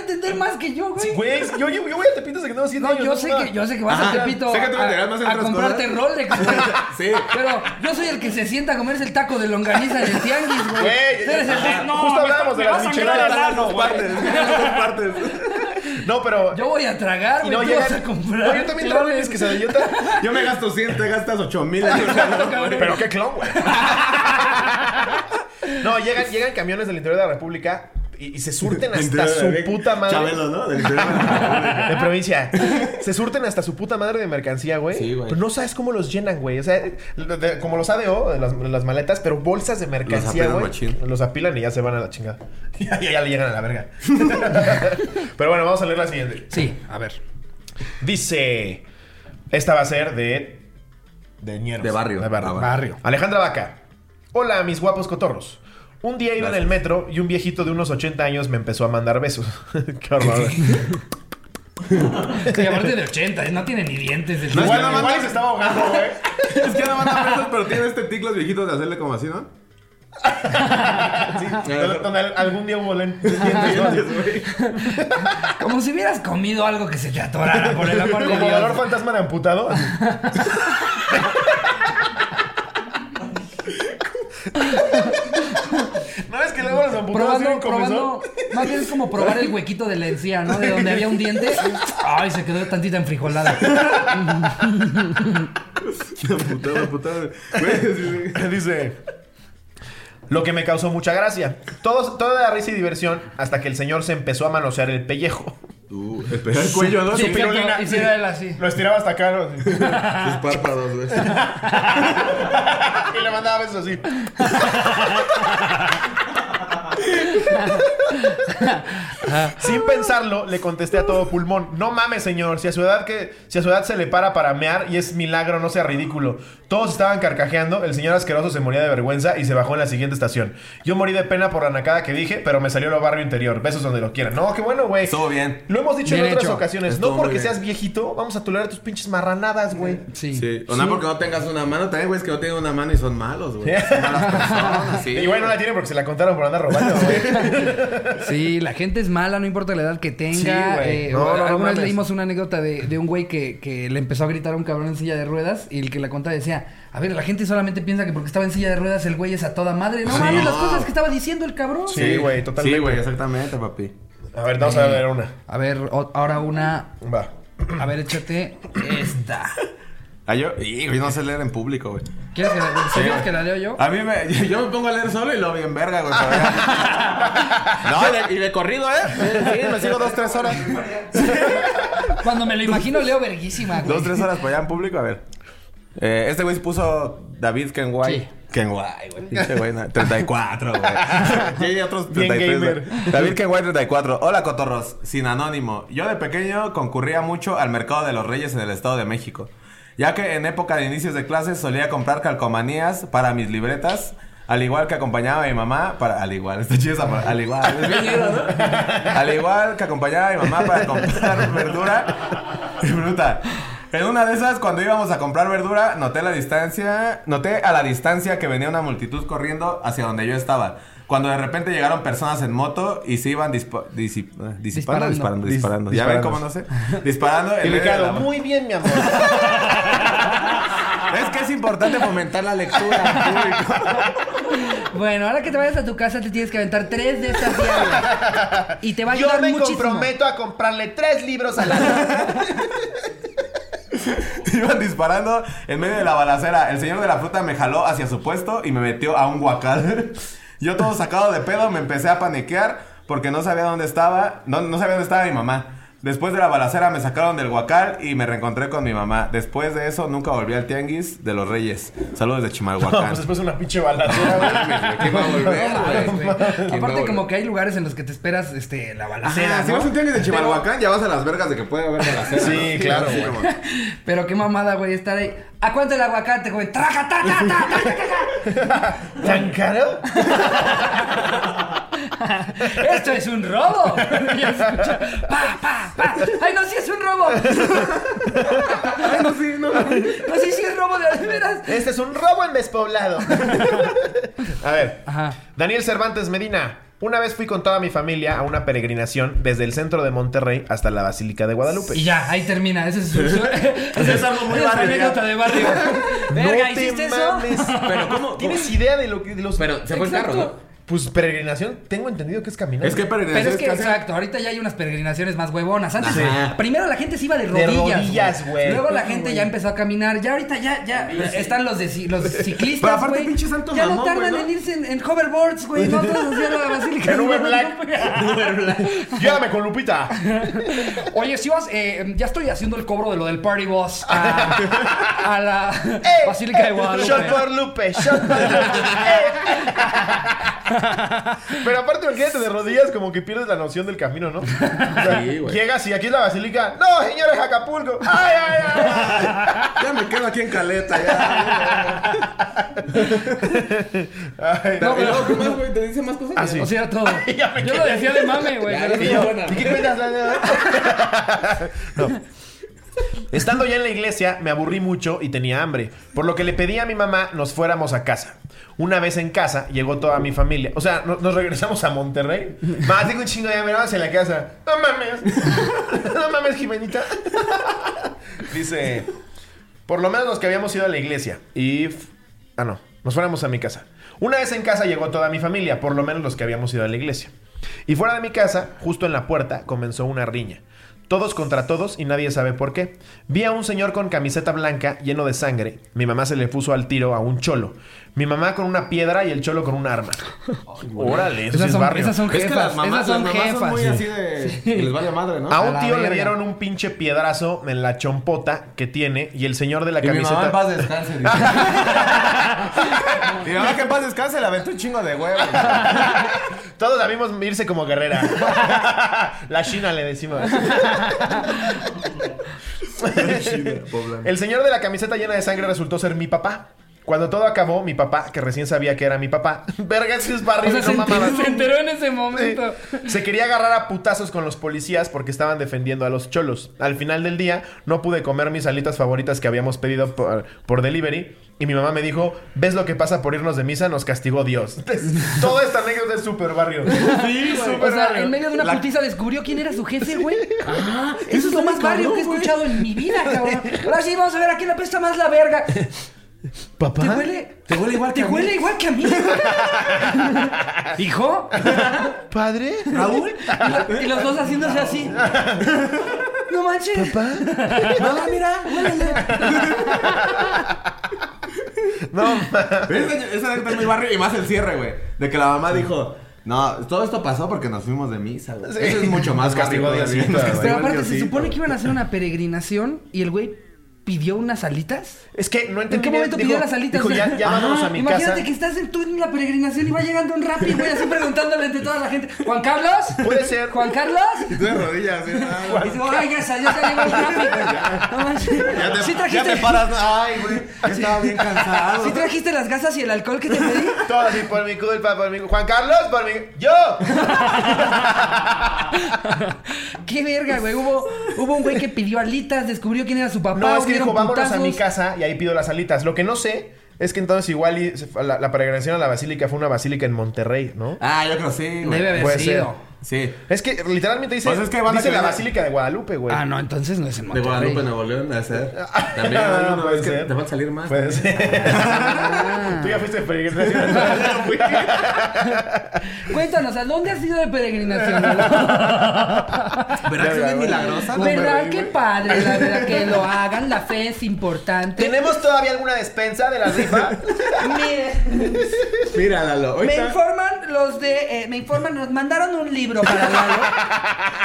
entender más que yo, güey? Sí, güey, yo, yo, yo voy a Tepito desde que tengo 7 No, años. yo sé, mamá. que, yo sé que vas Ajá. a Tepito Sé que tú a, más a comprarte cosas. Rolex, güey. Sí. Pero yo soy el que se sienta a comerse el taco de longaniza en el tianguis, güey. Güey, eres el no, justo me hablábamos de las micheladas partes. Partes. No, pero. Yo voy a tragar, güey. no vas a comprar. No, yo también traigo mis quesadillotas. Yo me gasto 100, te gastas 8 mil. Pero qué clon, güey. No, llegan, llegan camiones del interior de la República y, y se surten hasta su puta madre. Chabelo, ¿no? Del interior de la República. De provincia. Se surten hasta su puta madre de mercancía, güey. Sí, güey. Pero no sabes cómo los llenan, güey. O sea, de- de- como los ADO, de las, las maletas, pero bolsas de mercancía, apilan güey. machín. Los apilan y ya se van a la chingada. ya, ya le llegan a la verga. pero bueno, vamos a leer la siguiente. Sí, a ver. Dice. Esta va a ser de. De ñeros. De barrio. De barrio. Ah, Barrio. Alejandra Vaca. Hola, mis guapos cotorros. Un día iba en el metro y un viejito de unos 80 años me empezó a mandar besos. Qué horror. Sí, aparte de 80, no tiene ni dientes. El No, igual, es que no igual se estaba ahogando, güey. Es que no manda besos, pero tiene este tic los viejitos de hacerle como así, ¿no? Sí, donde, algún día hubo len- dientes, ¿no? Como si hubieras comido algo que se te atorara, por el amor de Como Dios. dolor fantasma de amputado. No es que luego los amputados Probando. Más bien es como probar el huequito de la encía, ¿no? De donde había un diente. Ay, se quedó tantita enfrijolada. Putada, putada. Dice. Lo que me causó mucha gracia. Todo, todo era risa y diversión hasta que el señor se empezó a manosear el pellejo. Uh, espera el cuello, ¿no? Sí, Sus Su pirulina. él así. Lo estiraba hasta acá. ¿no? párpados, güey. y le mandaba besos así. Sin pensarlo, le contesté a todo pulmón. No mames, señor. Si a su edad que, si a su edad se le para para mear y es milagro, no sea ridículo. Todos estaban carcajeando. El señor asqueroso se moría de vergüenza y se bajó en la siguiente estación. Yo morí de pena por la nacada que dije, pero me salió lo barrio interior. Besos donde lo quieran. No, qué bueno, güey. Estuvo bien. Lo hemos dicho Bien en otras hecho. ocasiones. Estuvo no porque seas viejito, vamos a tolerar tus pinches marranadas, güey. Sí. Sí. O no porque no tengas una mano. También, güey, es que no tienen una mano y son malos, güey. Son malas personas, sí. Y bueno, no la tiene porque se la contaron por andar robando, güey. Sí, la gente es mala, no importa la edad que tenga. Sí, güey. Eh, No, no, no alguna vez mames. leímos una anécdota de, de un güey que, que le empezó a gritar a un cabrón en silla de ruedas y el que la contaba decía, a ver, la gente solamente piensa que porque estaba en silla de ruedas el güey es a toda madre. No mames, las cosas que estaba diciendo el cabrón. Sí, güey, totalmente. Sí, güey, exactamente, papi. A ver, vamos a ver una. A ver, o- ahora una... Va. A ver, échate esta. Ah, yo, y, no sé leer en público, güey. ¿Quieres que la, ¿quieres que la leo yo? A mí me, yo, yo me pongo a leer solo y lo bien verga, güey. no, y de, y de corrido, ¿eh? Sí, me sigo dos, tres horas. Cuando me lo imagino leo verguísima, güey. Dos, tres horas para allá en público, a ver. Eh, este güey se puso David Kenway. Sí. Kenway, güey. Pinche güey, no, 34, güey. Y hay otros Bien 33. gamer. güey. David Kenway, 34. Hola, cotorros. Sin anónimo. Yo de pequeño concurría mucho al mercado de los Reyes en el Estado de México. Ya que en época de inicios de clases solía comprar calcomanías para mis libretas. Al igual que acompañaba a mi mamá para... Al igual, está esa pa- Al igual. Es bien ido, ¿no? Al igual que acompañaba a mi mamá para comprar verdura. Bruta. En una de esas, cuando íbamos a comprar verdura, noté la distancia... Noté a la distancia que venía una multitud corriendo hacia donde yo estaba. Cuando de repente llegaron personas en moto y se iban dispa- disip- eh, disipando, Disparando. disparando, disparando. Dis- ¿Ya ven cómo no sé? Disparando Y Ricardo, la- muy bien, mi amor. Es que es importante fomentar la lectura en público. Bueno, ahora que te vayas a tu casa te tienes que aventar tres de estas diarias. Y te va a Yo ayudar me muchísimo. comprometo a comprarle tres libros al año. Iban disparando en medio de la balacera. El señor de la fruta me jaló hacia su puesto y me metió a un guacal. Yo todo sacado de pedo me empecé a paniquear porque no sabía dónde estaba, no, no sabía dónde estaba mi mamá. Después de la balacera me sacaron del guacal y me reencontré con mi mamá. Después de eso nunca volví al tianguis de los Reyes. Saludos de No, Chimalhuacán. pues después una pinche balacera, güey. ¿Quién va a volver, No güey? güey. ¿Quién va a Aparte, como que hay lugares en los que te esperas este, la balacera. Si ¿no? vas a un tianguis de Chimalhuacán, ya vas a las vergas de que puede haber balacera. Sí, ¿no? claro, güey. como- Pero qué mamada, güey, estar ahí. ¿A cuánto el aguacate, güey? ¡Traja, ta, ta, ta, ta, ta, ta! ¿Tan caro? ¡Esto es un robo! Y escucha, ¡Pa, pa, pa! ¡Ay, no, sí es un robo! ¡Ay, no, sí, no! No, sí, sí es robo de de veras. Este es un robo en despoblado. a ver. Ajá. Daniel Cervantes Medina. Una vez fui con toda mi familia a una peregrinación desde el centro de Monterrey hasta la Basílica de Guadalupe. Y ya, ahí termina. Ese es, su, su- ese es algo muy barrio, anécdota de barrio. Verga, No te ¿hiciste eso? mames. Pero ¿cómo? ¿Tienes idea de lo que de los Pero se fue en carro, ¿no? Pues peregrinación, tengo entendido que es caminar. Es que Pero peregrinaciones es que, exacto, ahorita ya hay unas peregrinaciones más huevonas. Antes, Ajá. primero la gente se iba de De rodillas. rodillas, güey. Luego la gente ya empezó a caminar. Ya ahorita ya, ya están los de los ciclistas. Pero aparte, güey. pinche santo Ya no mamón, tardan ¿no? en irse en, en hoverboards, güey. No todos hacían la basílica. En de Uber Guadalupe. Llévame con Lupita. Oye, si vas, eh, ya estoy haciendo el cobro de lo del party bus a, a la Eh, basílica de Guadalupe. Shot por Lupe, shot por Lupe. Pero aparte, imagínate de rodillas como que pierdes la noción del camino, ¿no? O sea, Sí, güey. llegas y aquí es la basílica. No, señores, Acapulco. Ay, ay, ay. Ya me quedo aquí en caleta, ya. ay. No, pero- ¿qué más, güey? ¿Te dice más cosas? Ah, sí. O sea, todo. Ya me Yo lo decía de mame, güey. Ya, pero- ya, Y yo, buena. ¿y qué cuentas? No. Estando ya en la iglesia, me aburrí mucho y tenía hambre, por lo que le pedí a mi mamá nos fuéramos a casa. Una vez en casa, llegó toda mi familia. O sea, no- nos regresamos a Monterrey. Más tengo un chingo de hambre, vamos a la casa. No mames. No mames, Jimenita. Dice, por lo menos los que habíamos ido a la iglesia. Y... Ah, no. nos fuéramos a mi casa. Una vez en casa llegó toda mi familia, por lo menos los que habíamos ido a la iglesia. Y fuera de mi casa, justo en la puerta, comenzó una riña. Todos contra todos y nadie sabe por qué. Vi a un señor con camiseta blanca lleno de sangre. Mi mamá se le puso al tiro a un cholo. Mi mamá con una piedra y el cholo con un arma. Órale, eso sí Esas es son, barrio. esas son Es que jefas. las mamás, esas son las mamás jefas. son muy sí. así de... que les vale madre, ¿no? A un tío le dieron un pinche piedrazo en la chompota que tiene y el señor de la Y mi mamá en camiseta. paz descanse. mi mamá que en paz descanse le aventó un chingo de huevos. Todos la vimos irse como guerrera. la China le decimos. El señor de la camiseta llena de sangre resultó ser mi papá. Cuando todo acabó, mi papá, que recién sabía que era mi papá, verga, ese es barrio, O sea, no se, se enteró en ese momento. Sí. Se quería agarrar a putazos con los policías porque estaban defendiendo a los cholos. Al final del día, no pude comer mis alitas favoritas que habíamos pedido por, por delivery. Y mi mamá me dijo: ¿Ves lo que pasa por irnos de misa? Nos castigó Dios. Toda esta anécdota es súper barrio. Sí, O sea, en medio de una putiza descubrió quién era su jefe, güey. Ah, eso es lo más barrio que he escuchado en mi vida, cabrón. Ahora sí, vamos a ver a quién le apesta más la verga. ¿Papá? ¿Te huele? Te huele igual ¿Te huele igual que a mí? ¿Hijo? ¿Padre? ¿Raúl? Y los dos haciéndose así. No manches. ¿Papá? No, mira, huélele. No, ma- Esa esa anécdota es muy barrio y más el cierre, güey. De que la mamá dijo... No, todo esto pasó porque nos fuimos de misa, güey. Sí. Eso es mucho más Nos castigó barrio todavía. Diosito, Nos güey. castigó Pero el aparte, se supone que iban a hacer una peregrinación y el güey pidió unas alitas. es que no ¿En entendí qué bien. momento Dijo- pidió las alitas? Dijo, ya, ya vámonos Ajá. a mi Imagínate casa. que estás en, tú en la peregrinación y va llegando un rap y güey así preguntándole entre toda la gente. ¿Juan Carlos? Puede ser. ¿Juan Carlos? Y tú de rodillas, ¿sí? Ah, Y digo, ay, ya salió, ya llegó el rap. No manches. Ya te, ¿Sí ya te paras. Ay, güey. Ya estaba bien cansado. ¿Sí trajiste las gasas y el alcohol que te pedí? Todo así por mi culpa, por mi Juan Carlos, por mi. ¡Yo! Qué verga, güey. Hubo, hubo un güey que pidió alitas, descubrió quién era su papá. No, es que dijo, vámonos a mi casa y ahí pido las alitas. Lo que no sé es que entonces igual y la, la peregrinación a la basílica fue una basílica en Monterrey, ¿no? Ah, yo creo que sí. Debe haber Puede sido. Sí. Es que literalmente dice, Pues es que banda dice que la basílica de Guadalupe, güey. Ah, no, entonces no es en De Monterrey. Guadalupe, Nuevo León, debe ser. También, Ah, no, no, puede es que ser. te van a salir más. Puede ser. Tú ya fuiste de peregrinación. Yo no fui. Cuéntanos, ¿a dónde has ido de peregrinación? ¿Verdad que Ya, es bien ¿Verdad? Qué güey. padre, la verdad, que lo hagan. La fe es importante. ¿Tenemos todavía alguna despensa de la rifa? Mire, Mira, Lalo. me ahorita- informan los de... eh, me informan, nos mandaron un libro para Lalo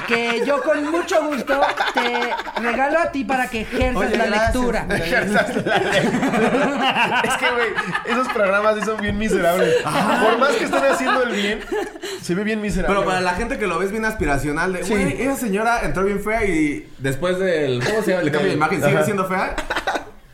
que yo con mucho gusto te regalo a ti para que ejerzas Oye, la gracias. lectura. Ejerzas la lectura. es que, güey, esos programas sí son bien miserables. Por más que estén haciendo el bien, se ve bien miserable. Pero para la gente que lo ves bien aspiracional, de, güey, esa señora entró bien fea y después del, ¿cómo se llama? El cambio de imagen sigue Ajá. siendo fea.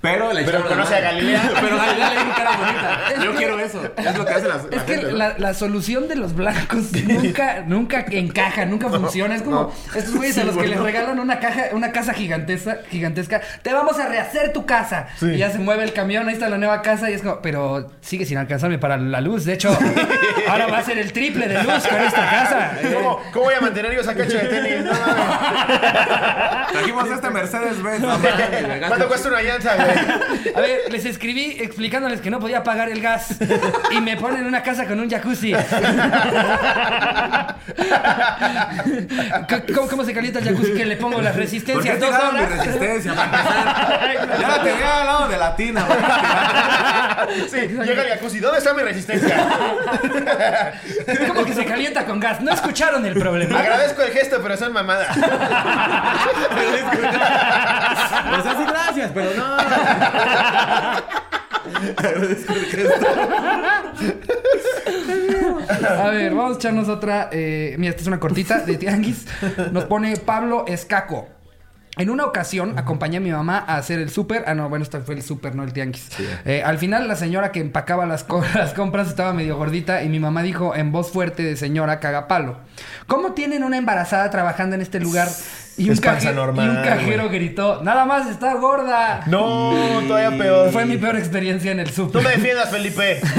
Pero le Pero conoce a. Galilea. Pero Galilea le dijo era bonita. Yo quiero eso. Es lo que hace la, la Es que gente, ¿no? la, la solución de los blancos nunca, nunca encaja, nunca funciona. Es como no. estos güeyes a los que les regalan una caja, una casa gigantesca, gigantesca. Te vamos a rehacer tu casa. Sí. Y ya se mueve el camión, ahí está la nueva casa y es como, pero sigue sin alcanzarme para la luz. De hecho, ahora va a ser el triple de luz con esta casa. ¿Cómo, ¿Cómo voy a mantener yo esa cancha de tenis? No. Trajimos este Mercedes Benz. ¿Cuánto cuesta una llanta, güey? A ver, les escribí explicándoles que no podía pagar el gas y me ponen una casa con un jacuzzi. ¿Cómo, cómo se calienta el jacuzzi? Que le pongo las ¿Por qué resistencias dos tiraron mi resistencia? Para. Ya la tenía al lado de la tina, güey. Sí, llega el jacuzzi. ¿Dónde está mi resistencia? ¿Cómo que se calienta con gas? No escucharon el problema. Agradezco el gesto, pero son mamadas. O sea, sí, gracias, pero no. A ver, vamos a echarnos otra. eh, mira, esta es una cortita de Tianguis. Nos pone Pablo Escaco. En una ocasión acompañé a mi mamá a hacer el súper. Ah, no, bueno, esto fue el súper, no el tianguis. Eh, al final, la señora que empacaba las, co- las compras estaba medio gordita y mi mamá dijo en voz fuerte de señora cagapalo: ¿Cómo tienen una embarazada trabajando en este lugar Y un, Es panza caje- normal, y un cajero güey. gritó, nada más está gorda. No, todavía peor. Fue mi peor experiencia en el No súper. me defiendas, Felipe.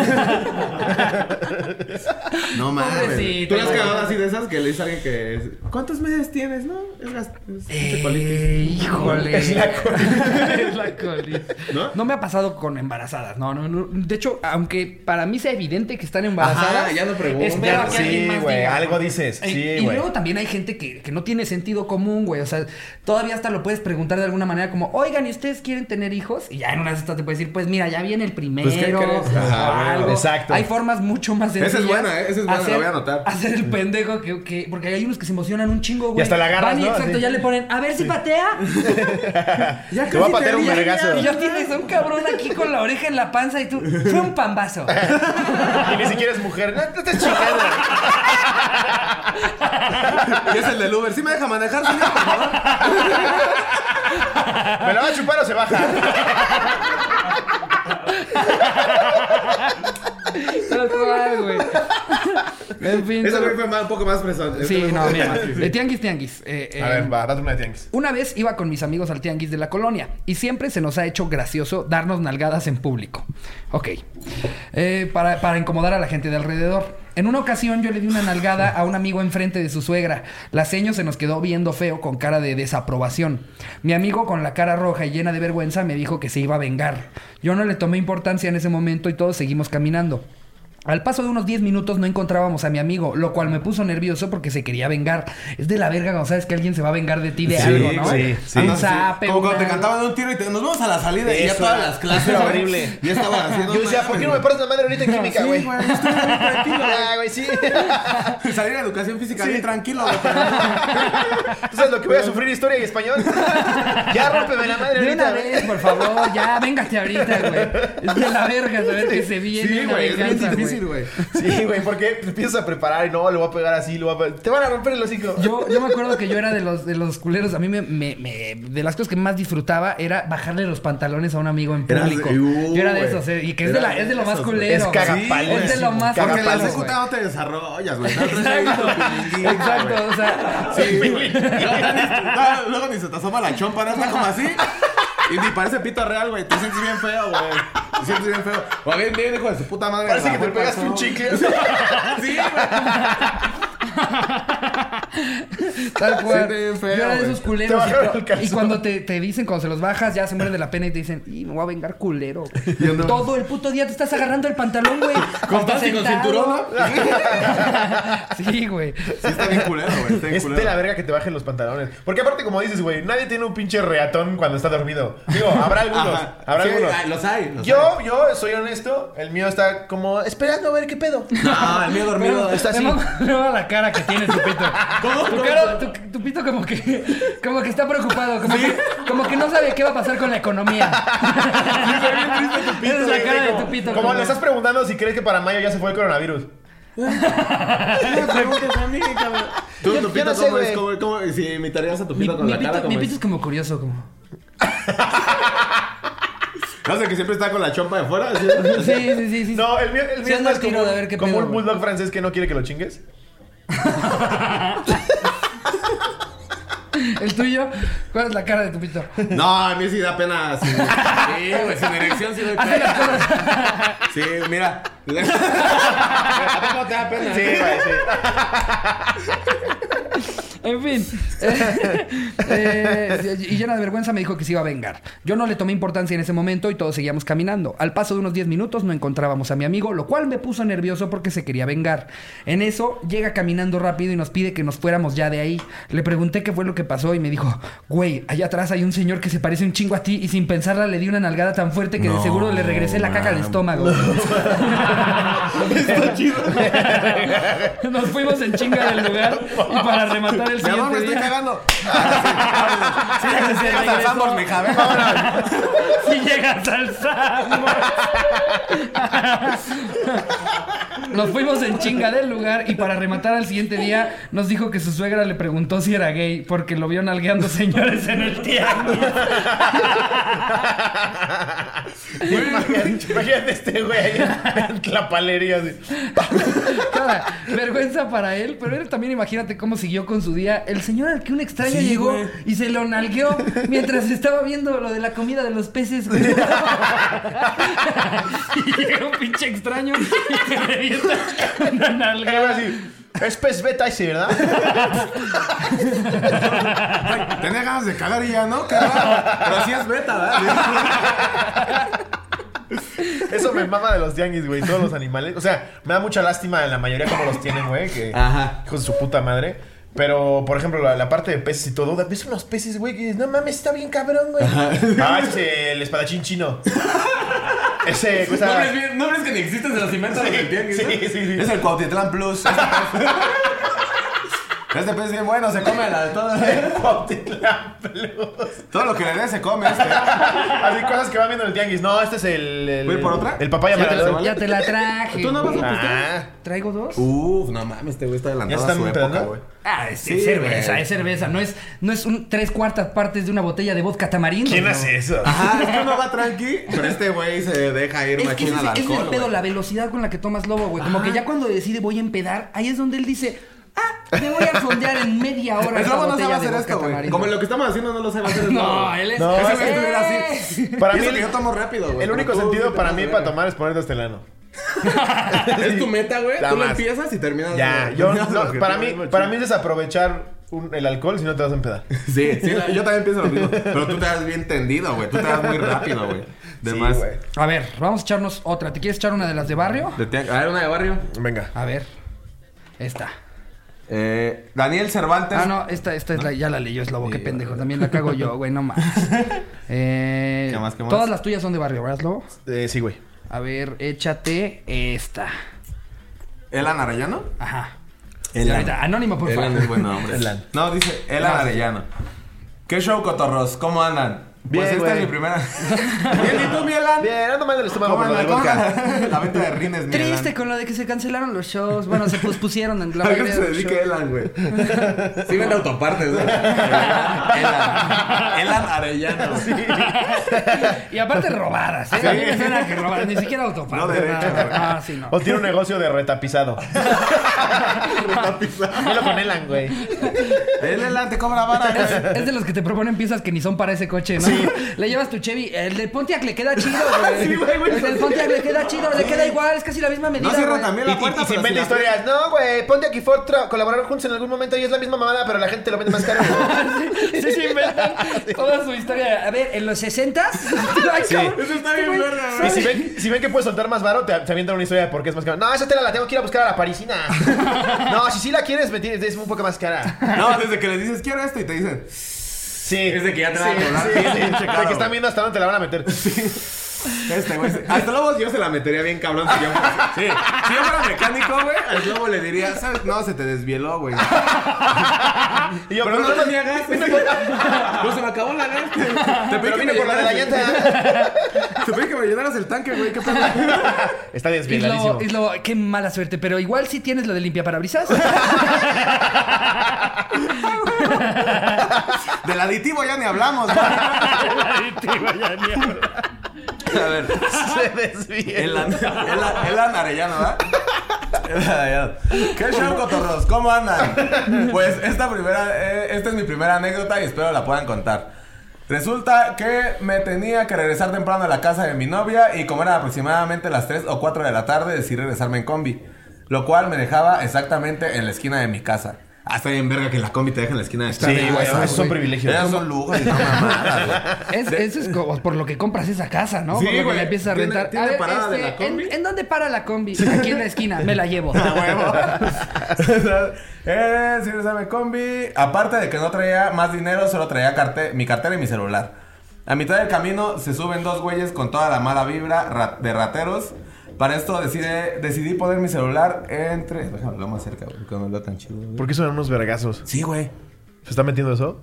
No mames. Pobrecito, ¿Tú has cagado así de esas que le dice a alguien que... es- ¿Cuántos meses tienes, no? Es gas... es colitis. Eh, híjole. Es la Es la colitis. ¿No? ¿No? me ha pasado con embarazadas. No, no, no. De hecho, aunque para mí sea evidente que están embarazadas. Ajá, ya no pregunto. Espero que Sí, alguien más güey, diga. algo dices. Y- Sí, y güey. luego también hay gente que, que no tiene sentido común, güey. O sea, todavía hasta lo puedes preguntar de alguna manera como, oigan, ¿y ustedes quieren tener hijos? Y ya en una de estas te puede decir, pues mira, ya viene el primero. Pues, ¿qué crees? Ajá, algo. exacto. Hay formas mucho más Esa es sencillas. buena, ¿eh? Esa es buena, la voy a anotar. Hacer el pendejo que, que- porque hay unos que se emocionan un chingo, güey. hasta la agarras, Van y ¿no? exacto, ya le ponen, a ver si patea. Ya Te voy a patear un vergazo. Y ya tienes un cabrón aquí con la oreja en la panza y tú, fue un pambazo. Y ni siquiera es mujer. No, no chingando. Y es el del Uber. ¿Sí me deja manejar, señor? ¿Me la va a chupar o se baja? Tal cual, güey. En fin. Güey fue más- un poco más fresón. Sí, no, mira. más, sí, sí. De tianguis, tianguis. Eh, eh, A ver, va, date una de tianguis. Una vez iba con mis amigos al tianguis de la colonia y siempre se nos ha hecho gracioso darnos nalgadas en público. Ok. Eh, para, para incomodar a la gente de alrededor. En una ocasión yo le di una nalgada a un amigo enfrente de su suegra. La seño se nos quedó viendo feo con cara de desaprobación. Mi amigo con la cara roja y llena de vergüenza me dijo que se iba a vengar. Yo no le tomé importancia en ese momento y todos seguimos caminando. Al paso de unos 10 minutos no encontrábamos a mi amigo, lo cual me puso nervioso porque se quería vengar. Es de la verga cuando sabes que alguien se va a vengar de ti de Sí, algo, ¿no? sí, sí. Zape, Como cuando te cantaban un tiro y te, nos vamos a la salida y ya Eso todas las clases. güey, horrible. Ya estaban haciendo. Yo decía, ¿por qué no me paras la madre ahorita en química, Sí, güey? güey, estoy muy tranquilo. Ah, güey, sí. Salir a educación física bien tranquilo, güey. ¿Tú sabes lo que voy a sufrir historia y español? Ya rómpeme la madre De una ahorita, vez, por favor, ya, véngate ahorita, güey. Es de la verga saber que se viene Sí, güey, es bien venganza, difícil, güey. Sí, güey, porque te empiezas a preparar y no, le voy a pegar así, lo voy a Te van a romper el hocico. Yo, yo me acuerdo que yo era de los, de los culeros. A mí me, me- me- De las cosas que más disfrutaba era bajarle los pantalones a un amigo en Eras público. uh, yo era de esos, eh, y que es de, la, es de lo más culero. Es cagapalo, Es de lo más Porque en la Cagapalo, secu no te desarrollas, güey. Exacto. o sea. Sí, güey. Luego, ni- no, luego ni se te asoma la chompa, ¿no? Está como así. Y ni parece pito real, güey. Te sientes bien feo, güey. Te sientes bien feo. O bien, bien, hijo de su puta madre. Parece que te pegaste un chicle. Sí, Tal cual. Sí, feo, yo era de esos culeros. Te y. Y, cuando te, te dicen, cuando se los bajas, ya se mueren de la pena y te dicen, y me voy a vengar culero. Yo no. Todo el puto día te estás agarrando el pantalón, güey. Con con cinturón. Sí, güey. Sí, está bien culero, güey. Está bien Es culero. de la verga que te bajen los pantalones. Porque aparte, como dices, güey, nadie tiene un pinche reatón cuando está dormido. Digo, habrá algunos. Ajá. Habrá Sí, algunos. ah, Los hay. los Yo, yo soy honesto. El mío está como esperando a ver qué pedo. No, el mío dormido Está así. Veo la cara que tiene tu pito. ¿Cómo? Tu, cara, tu, tu pito como que, como que está preocupado, como, que, como que no sabe qué va a pasar con la economía. Esa es la cara de tu pito. Como le estás preguntando si crees que para mayo ya se fue el coronavirus. No me preguntes a mí, cabrón. ¿Tú, tu pito, no sé, cómo es? ¿Cómo, cómo, si imitarías a tu mi, pito con mi la cara, pito, ¿cómo mi pito es? es como curioso, como... No sé, que siempre está con la chompa de fuera. así. Sí, sí, sí, sí. No, el mío, el Sí, mío es anda más como, de a ver qué como pedo, un bulldog francés que no quiere que lo chingues. El tuyo, ¿cuál es la cara de tu pito? No, a mí sí da pena. Sí, Sí, güey, sin erección sí doy pena. Sí, mira. ¿A poco te da pena? Sí, güey, sí. En fin. Eh, y llena de vergüenza me dijo que se iba a vengar. Yo no le tomé importancia en ese momento y todos seguíamos caminando. Al paso de unos 10 minutos no encontrábamos a mi amigo, lo cual me puso nervioso porque se quería vengar. En eso llega caminando rápido y nos pide que nos fuéramos ya de ahí. Le pregunté qué fue lo que pasó y me dijo, güey, allá atrás hay un señor que se parece un chingo a ti y sin pensarla le di una nalgada tan fuerte que de No, seguro le regresé la caca al estómago. Está chido. Nos fuimos en chinga del lugar y para rematar el Mi amor, me estoy cagando. Sí, se Llegas al regresó. Sambors, mija, ven, vámonos. Si llegas al Sambors. Nos fuimos en chinga del lugar y para rematar al siguiente día nos dijo que su suegra le preguntó si era gay porque lo vio nalgueando señores en el tianguis. Imagínate, este güey en la palería. Así. Cara, vergüenza para él, pero él también imagínate cómo siguió con su día. El señor al que un extraño Sí, llegó güey. y se lo nalgueó mientras estaba viendo lo de la comida de los peces. güey. y llega un pinche extraño y te revienta una Era nalga. así. Es pez beta ese, ¿verdad? Ay, Tenía ganas de cagar y ya, ¿no? Pero sí es beta, ¿verdad? Eso me mama de los tianguis, güey. Todos los animales. O sea, me da mucha lástima en la mayoría como los tienen, güey. Que Ajá. hijos de su puta madre. Pero, por ejemplo, la, la parte de peces y todo. ¿Ves unos peces, güey? Que no mames, está bien cabrón, güey. Ah, ese es el espadachín chino. Ese. ¿Nombres, bien- nombres que ni existen se los inventan Sí, sí, sí, sí. Es el Cuautitlán Plus. Este pez. Bien bueno, se come la, todo, Cuautitlán Plus. todo lo que le dé se come este. Así cosas que van viendo en el tianguis. No, este es el. el ¿Voy por otra? El papaya Ya te, marador. ya te la traje. ¿Tú no vas a. Ah, ¿Traigo dos? Uf, no mames, este güey está adelantado a su época, güey. Ah, es, Sí, es cerveza, güey. es cerveza. No es, no es un tres cuartas partes de una botella de vodka tamarindo. ¿Quién no. hace eso? Ajá, es que uno va tranqui, pero este güey se deja ir Es que machín ese, al es- ese es alcohol, el pedo, güey. la velocidad con la que tomas lobo, güey. Como que ya cuando decide voy a empedar, ahí es donde él dice, ah, me voy a fondear en media hora. El esta lobo no sabe hacer esto, güey. tamarindo". Como lo que estamos haciendo no lo sabe hacer No, él es... No, Ese yo tomo rápido, güey. El único sentido para mí para tomar es ponerte hasta el ano. verga. Es tu meta, güey. La Tú lo empiezas y terminas. Ya, yo, para mí, para mí es desaprovechar un- el alcohol si no te vas a empedar. Sí, sí, yo también pienso lo mismo. Pero tú te das bien tendido, güey. Tú te das muy rápido, güey. De Sí, más. güey. A ver, vamos a echarnos otra. ¿Te quieres echar una de las de barrio? De A ver, una de barrio. Venga. A ver. Esta. Eh, Daniel Cervantes. Ah, no, esta, esta es la, ya la leyó, es lobo, qué Sí, pendejo. También la cago yo, güey, no más. Eh, ¿Qué más, qué más? Todas las tuyas son de barrio, ¿verdad, lobo? Eh, sí, güey. A ver, échate esta. ¿Elan Arellano? Ajá. Elan. Ahorita, Anónimo, por Elan favor. es buen nombre. Elan. No, dice Elan. Arellano. ¿Qué show, cotorros? ¿Cómo andan? Bien, pues esta güey. es mi primera. Bien, ¿y tú, mi Elan? Bien, ando mal del estómago ¿Cómo por lo del ¿Cómo vodka. La venta de rines, mi Triste con lo de que se cancelaron los shows. Bueno, se pospusieron en la ¿A qué mayoría se dedica. Elan, güey? Sí vende autopartes, ¿no? Elan. Elan Arellano. Y aparte robadas, ¿eh? A mí me suena que robadas, ni siquiera autopartes. No derecho, güey. Ah, sí, no. O tiene un negocio de retapizado. Dilo con Elan, güey. El Elan te cobra vara. Es, es de los que te proponen piezas que ni son para ese coche, ¿no? Le llevas tu Chevy. El del Pontiac le queda chido, güey. Sí, güey, güey. El del Pontiac le queda chido, le queda igual, es casi la misma medida. No cierra güey. también Y, la puerta, y, y vende la- historias. No, güey, ponte aquí Ford colaboraron juntos en algún momento y es la misma mamada, pero la gente lo vende más caro. Sí, sí, inventan toda su historia. A ver, en los 60 Sí. Eso está bien verga, Y güey. si ven, si ven que puedes soltar más varo, te, te avientan una historia de por qué es más caro. No, esa tela la tengo que ir a buscar a la parisina. No, si sí la quieres, me tienes- es un poco más cara. No, desde que le dices quiero esto y te dicen. Sí. Es de que ya te sí, van a sí, bien sí. pinche De que están viendo hasta dónde te la van a meter. Este, güey. Al lobo yo se la metería bien cabrón si yo fuera. Sí. Si yo fuera mecánico, güey, al lobo le diría, ¿sabes? No, se te desvieló, güey. Y yo, Pero no tenía gas. Pues se me acabó la gas. Te pedí que me por la llanta. Te pedí que me llenaras el tanque, güey. ¿Qué pedo? Está desvieladísimo. y luego, qué mala suerte, pero igual sí tienes lo de limpia parabrisas. Del aditivo ya ni hablamos, güey. A ver. Se Arellano, ¿verdad? Elan Arellano. ¿Qué show, cotorros? ¿Cómo andan? Pues esta primera, eh, esta es mi primera anécdota y espero la puedan contar. Resulta que me tenía que regresar temprano a la casa de mi novia y como era aproximadamente las 3 o 4 de la tarde decidí regresarme en combi. Lo cual me dejaba exactamente en la esquina de mi casa. Ah, está bien verga que la combi te deja en la esquina de Sí, güey, esos son privilegios. Esos son lujos y no mamadas, güey. Es, eso es como por lo que compras esa casa, ¿no? Sí, por lo que güey. la empiezas a ¿Tiene- rentar. tiene a ver, parada de este, la combi? ¿en, en dónde para la combi? Aquí en la esquina, me la llevo. A huevo. eh, sí, sabe combi. Aparte de que no traía más dinero, solo traía carte- mi cartera y mi celular. A mitad del camino se suben dos güeyes con toda la mala vibra ra- de rateros. Para esto decide, decidí poner mi celular entre. Déjame hablar más cerca, porque no veo tan chido. güey. ¿Por qué son unos vergazos? Sí, güey. ¿Se está metiendo eso?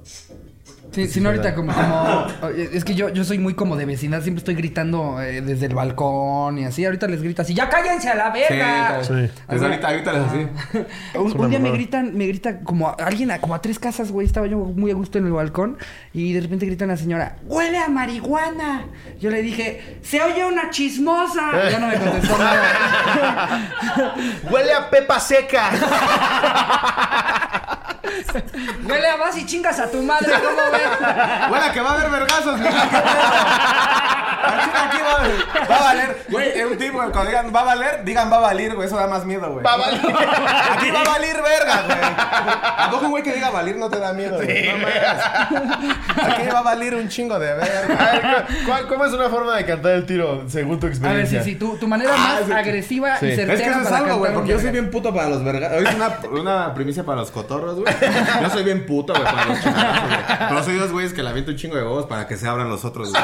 Sí, si no ahorita como, como es que yo, yo soy muy como de vecindad, siempre estoy gritando eh, desde el balcón y así, ahorita les grito así, ya cállense a la verga. Sí, Sí. Ahorita, ahorita les así. Un, día me gritan, me grita como a- alguien a, como a tres casas, güey, estaba yo muy a gusto en el balcón y de repente grita una señora, huele a marihuana. Yo le dije, se oye una chismosa. Ya no me contestó nada. Huele a pepa seca. huele a vas y chingas a tu madre, ¿cómo ves? Bueno, que va a haber vergazos, mija, aquí va, va a valer. Güey, es un tipo, cuando digan va a valer, digan va a valer, güey. Eso da más miedo, güey. Va a valer. Aquí va a valer verga, güey. ¿A poco un güey que diga valer no te da miedo, güey? No mames. Aquí va a valer un chingo de verga. A ver, ¿cu- ¿cómo es una forma de cantar el tiro según tu A ver, sí, experiencia? sí, tu, tu manera Ah, más sí. agresiva Sí. y certera Es que eso es algo, güey, porque yo soy bien puto para los vergas. Hoy es una, una primicia para los cotorros, güey. Yo soy bien puto, güey, para los chingazos, güey. Pero soy dos güeyes que le aviento un chingo de huevos para que se abran los otros, güey.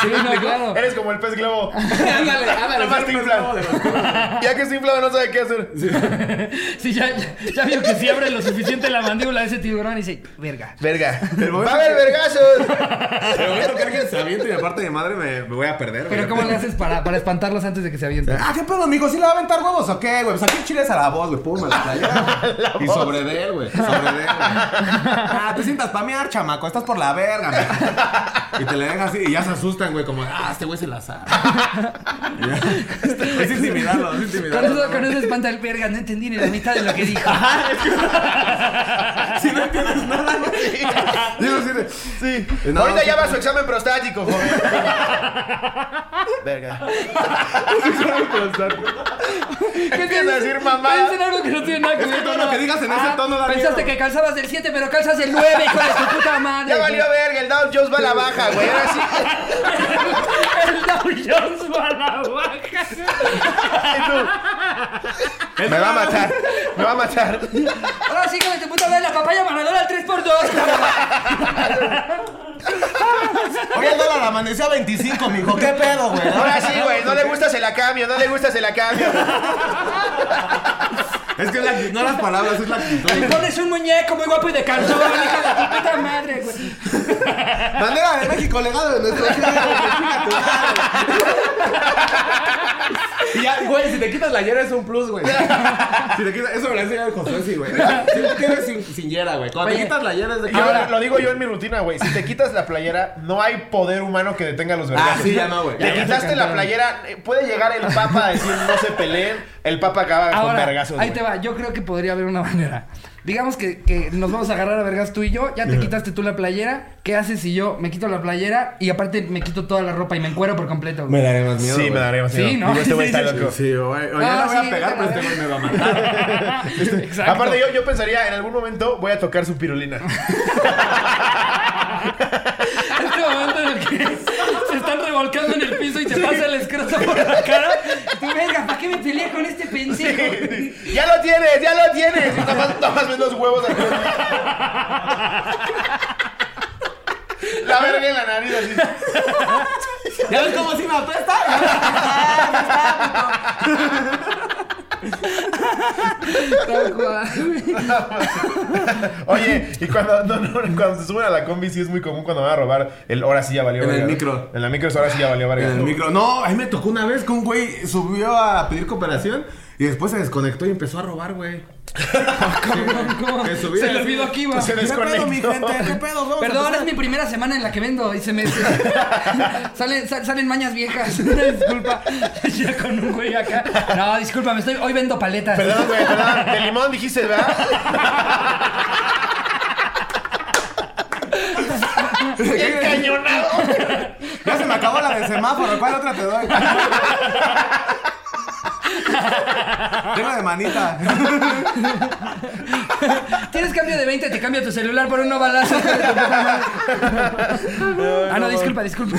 ¿Sí? Sí, no, claro. Eres como el pez globo. ándale, ándale. Nomás te inflan. Ya que está inflado no sabe qué hacer. Sí, ya, ya, ya vio que si abre lo suficiente la mandíbula de ese tiburón y dice, verga. Verga. Va a haber vergazos. Pero momento que alguien se aviente y aparte de madre me, me voy a perder. Pero ¿cómo le haces para, para espantarlos antes de que se avienten? Ah, ¿qué pedo, amigo? ¿Sí le va a aventar huevos o qué, güey? Pues aquí chiles a la voz, güey. Pum, a la playera. y sobre de él, güey. Sobre de él, güey. Ah, te sientas pa' mear, chamaco. Estás por la verga, güey. Y te le dejan así y ya se asustan, güey. Como, ah, este güey se la sabe. Ya. es intimidarlo, es Con intimidarlo. eso, con eso espanta el verga, no entendí ni la mitad de lo que dijo. Si no entiendes nada, güey. Sí. No, Ahorita sí. ya va su examen prostático, joven. Verga. ¿Qué Empieza a decir mamá. Piensa en algo que no tiene nada que Es que ver. todo ¿no? lo que digas en ese tono da Pensaste miedo. que calzabas del 7, pero calzas del 9, hijo de tu puta madre. Ya valió verga, el Dow Jones va a la baja, güey. Ahora sí. El Dow Jones va a la baja. Me va a matar. Me va a matar. Ahora sí, hijo de tu puta madre, la papaya maradona al 3x2. Hoy el dólar amaneció a 25, mijo. ¿Qué pedo, güey? Ahora sí, güey. No le gusta, se la cambio. No le gusta, se la cambio. Es que es la, no las palabras, es la actitud. Me pones un muñeco muy guapo y de calzón, hija de tu puta madre, güey. Bandera de México, legado de nuestro género, que chinga tu madre. Y ya, güey, si te quitas la yera es un plus, güey. Si te quitas, eso me lo enseña el Josué, sí, güey. Si tú tienes sin, sin yera, güey. Cuando Oye, te quitas la yera es de que. Ahora- lo digo yo en mi rutina, güey. Si te quitas la playera, no hay poder humano que detenga los vergazos. Ah, sí, ya no, güey. Te quitaste la playera, puede llegar el papa a decir no se peleen. El papa acaba con vergazos. ahí güey. Te va. Yo creo que podría haber una manera. Digamos que, que nos vamos a agarrar a vergas tú y yo. Ya te quitaste tú la playera. ¿Qué haces si yo me quito la playera y aparte me quito toda la ropa y me encuero por completo? güey? daría más Sí, me daría más Sí, miedo. ¿no? Digo, este güey Sí, está sí, loco. Sí, güey. O ya Ah, la voy a sí, pegar, pero este güey me va a matar. Exacto. Aparte, yo, yo pensaría, en algún momento voy a tocar su pirulina. Este momento en el que se están revolcando en el piso y te pasa el escroto por la cara. Y tú, verga, ¿para qué me peleé con este pendejo? ¡Ya lo tienes! ¡Ya lo tienes! Y nomás, nomás ves los huevos aquí. La verga en la nariz así. ¿Ya ves cómo si me apesta? Tal cual. Oye, y cuando, no, no, cuando se suben a la combi, sí es muy común cuando van a robar el ahora sí ya valió En el micro. En la micro es ahora sí ya valió verga. En el micro. No, a mí me tocó una vez que un güey subió a pedir cooperación y después se desconectó y empezó a robar, güey. ¿Cómo? Que subí Se le olvidó aquí, va. Se ¿Qué pedo, desconectó. mi gente? ¿Qué pedo? Vamos Perdón, es mi primera semana en la que vendo y se me salen, sal- salen mañas viejas. Una disculpa. Ya con un güey acá. No, disculpa, me estoy hoy vendo paletas. Perdón, güey, perdón. De limón dijiste, ¿verdad? Encañonado. Ya se me acabó la del semáforo. ¿Cuál otra te doy? Tengo de manita. Tienes cambio de 20, te cambio tu celular por un no balazo. ah, no, disculpa, disculpa.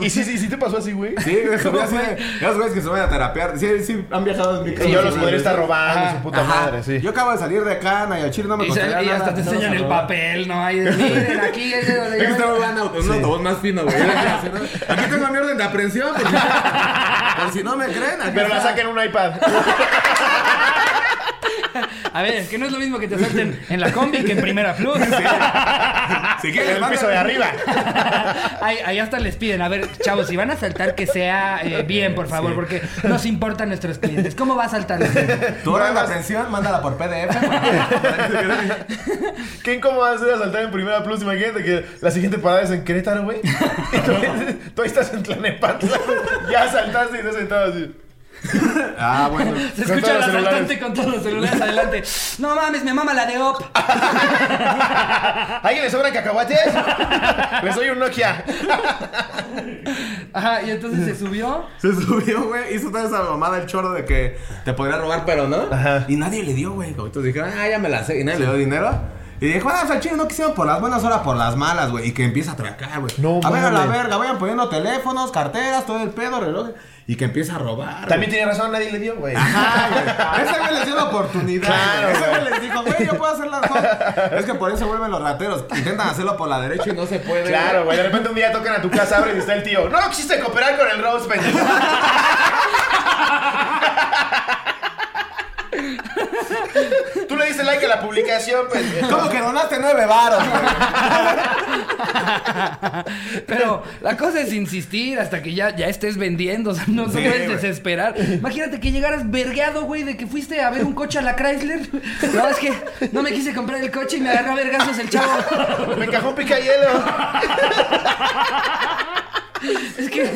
¿Y sí, sí, sí te pasó así, güey? Sí, güey, así de- güeyes que suben a terapear. Sí, sí, han viajado en micro. Y yo los podría estar robando, su puta Ajá. madre, sí. Yo acabo de salir de acá, Nayachir no me Y, se- y nada. hasta te enseñan el papel, ¿no? Ahí, miren, aquí es de donde Es que yo- estaba en un autobús más fino, güey. Era así, ¿no? Aquí tengo mi orden de aprehensión. Por si, por si no me creen. aquí Pero la saquen un iPad. A ver, es que no es lo mismo que te asalten en la combi que en Primera Plus. Si En quieres, el piso de arriba. Ahí, ahí hasta les piden, a ver, chavos, si van a saltar, que sea eh, bien, por favor, porque nos importan nuestros clientes. ¿Cómo va a saltar? Hora de atención, mándala por PDF. Qué incómodo va a ser asaltar en Primera Plus. Imagínate que la siguiente parada es en Querétaro, güey. Y tú, tú ahí estás en Tlanepantla. Ya saltaste y estás sentado así. ah, bueno. Se Con escucha el asaltante con todos los celulares adelante. No mames, me mama la de OP. ¿A ¿Alguien le sobran cacahuates? Les doy un Nokia. Ajá, y entonces se subió. Se subió, güey. Hizo toda esa mamada el choro de que te podría robar, pero no. Ajá. Y nadie le dio, güey. Entonces dijeron, ah, ya me la sé. Y nadie le dio dinero. Y dijo, ah, o sea, chino, no quisieron por las buenas horas, por las malas, güey. Y que empieza a atracar, güey. No a ver, a la verga, vayan poniendo teléfonos, carteras, todo el pedo, relojes. Y que empieza a robar. También tiene razón, nadie le dio, güey. Ajá, güey. Ese güey les dio la oportunidad. Claro, güey. Ese güey. les dijo, güey, yo puedo hacer las cosas. Es que por eso vuelven los rateros. Intentan hacerlo por la derecha y no se puede. Claro, güey. De repente un día tocan a tu casa, abren y está el tío. No quisiste cooperar con el Rose, pendejo. Tú le diste like a la publicación, pendejo. ¿Cómo que donaste nueve varos, güey? Pero la cosa es insistir hasta que ya, ya estés vendiendo. O sea, no Sí, puedes güey. desesperar. Imagínate que llegaras vergueado, güey, de que fuiste a ver un coche a la Chrysler. No, es que no me quise comprar el coche y me agarró a vergazos el chavo. Me encajó un picayelo. Es que,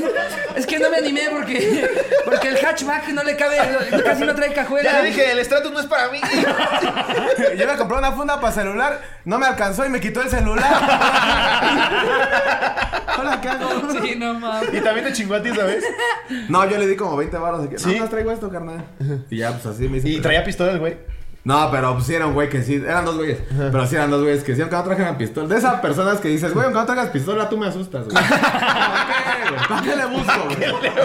es que no me animé porque, porque el hatchback no le cabe, casi no trae cajuela. Ya le dije, el Stratus no es para mí. Yo me compré una funda para celular, no me alcanzó y me quitó el celular. Hola, ¿qué hago? Sí, no mames. Y también te chingó a ti, ¿sabes? No, yo le di como 20 baros. de que, ¿Sí? No, no traigo esto, carnal. Y ya, pues así me hice. Y traía pistola el güey. No, pero pues sí era un güey que sí. Eran dos güeyes. Pero sí eran dos güeyes que sí, aunque no trajeran pistola. De esas personas que dices, güey, aunque no traigas pistola, tú me asustas, güey. ¿Para qué, güey? ¿Para qué le busco, güey?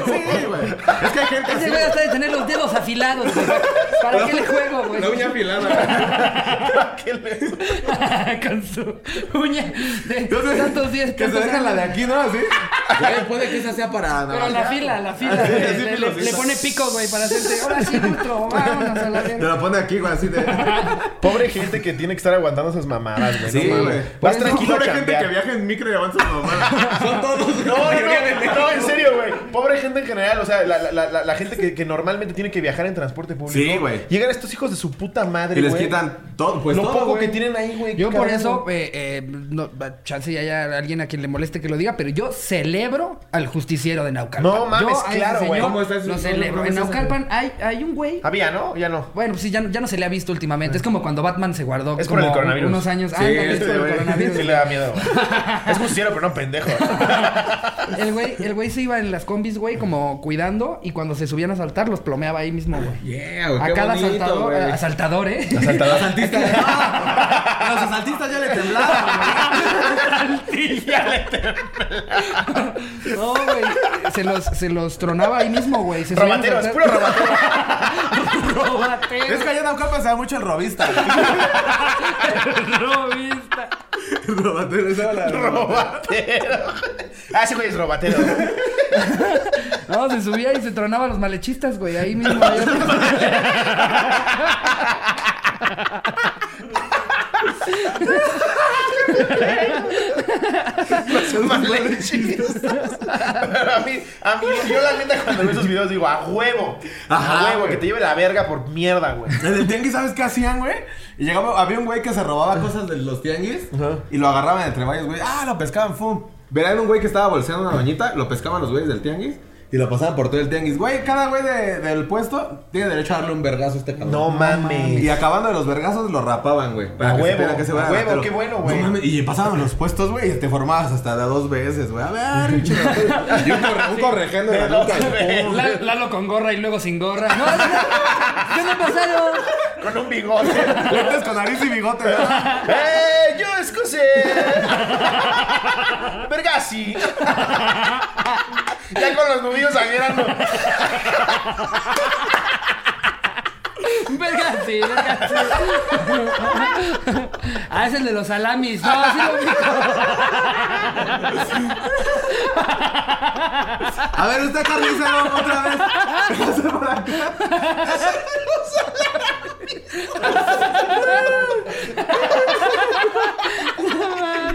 Sí, güey. Es que hay gente Ese así. güey hasta de tener los dedos afilados, güey. ¿Para qué le juego, güey? La uña afilada. ¿Qué le- Con su uña de Entonces, tantos días. Que se dejan la de aquí, ¿no? Así. Güey, puede que esa sea para. Pero la fila, la fila. Así, güey. así, le, le- filosita. le pone pico, güey, para hacerte. Ahora sí, monstruo, vámonos a la Te lo pone aquí, güey, así de. Pobre gente que tiene que estar aguantando esas mamadas, güey. Sí, no mames. güey. Vas tranquilo a Pobre gente que viaja en micro y avanza su mamá. Son todos. No, no, no, no, en serio, güey. Pobre gente en general, o sea, la, la, la, la gente que, que normalmente tiene que viajar en transporte público. Sí, güey. Llegan estos hijos de su puta madre, Y les güey. quitan todo, pues lo todo, poco güey. que tienen ahí, güey. Yo por eso, eh, eh, no, chance y haya alguien a quien le moleste que lo diga, pero yo celebro al justiciero de Naucalpan. No mames, Yo claro, güey. ¿Cómo está ese- Lo celebro. En Naucalpan hay, hay un güey. Había, ¿no? Ya no. Bueno, pues ya, no- ya no se le ha visto últimamente. Es como cuando Batman se guardó Es por como el coronavirus. unos años. Sí, Ándale, es este por el güey. coronavirus. Sí le da miedo. güey. Es justiciero, pero no pendejo. El güey, el güey se iba en las combis, güey, como cuidando y cuando se subían a saltar los plomeaba ahí mismo, güey. Yeah, güey. A qué cada bonito, asaltador, güey. asaltador, ¿eh? Los asaltistas. A los asaltistas ya le temblaban, No, güey. Se los, se los tronaba ahí mismo, güey. Se subían a Robatero, es saltar- puro robatero. Robatero. Es que allá en Naucalpan se da mucho el robista. Robista. El robatero, esa la Robatero. Ah, ese güey es robatero. No, se subía y se tronaba a los malechistas, güey. Ahí mismo. Son malenchistas. Pero a mí, a mí, yo la neta cuando veo esos videos digo, a huevo. Ajá, a huevo, güey. que te lleve la verga por mierda, güey. En el tianguis, ¿sabes qué hacían, güey? Y llegaba, había un güey que se robaba cosas de los tianguis Ajá. y lo agarraban entre varios, güey. Ah, lo pescaban, fum. Verán un güey que estaba bolseando una doñita, lo pescaban los güeyes del tianguis y lo pasaban por todo el tianguis. Güey, cada güey de- del puesto tiene derecho a darle un vergazo a este cabrón. No mames. Y acabando de los vergazos lo rapaban, güey. para A que huevo, supieran que güey a huevo, qué bueno, güey. No mames, y pasaban los puestos, güey, y te formabas hasta de dos veces, güey. A ver, pinche ratero. Y un, corre, un correjendo de la nuca. Lalo con gorra y luego sin gorra. No, no, no. ¿Qué me pasaron? Con un bigote. Lentes con nariz y bigote, ¿verdad? ¡Eh! ¡Yo escocé! ¡Vergasi! Ya con los nudillos sangrando. Verga, sí, verga, sí. Ah, es el de los salamis. No, sí lo digo. A ver, usted carnicero otra vez. Pase por acá. Es el de los salamis.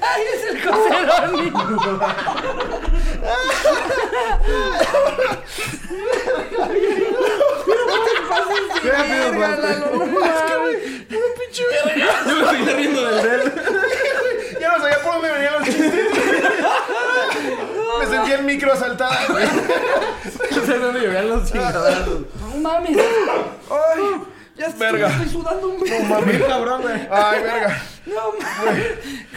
Ay, es el José Roni. Verga, Lalo, no mames. Yo me estoy riendo del del. Ya no sabía por dónde venían los chistes. Me sentí el micro asaltado. José Roni llevé los chingadazos. No mames. Ay, ya estoy, Verga. estoy sudando un No mames. cabrón, güey. Ay, verga. No mames.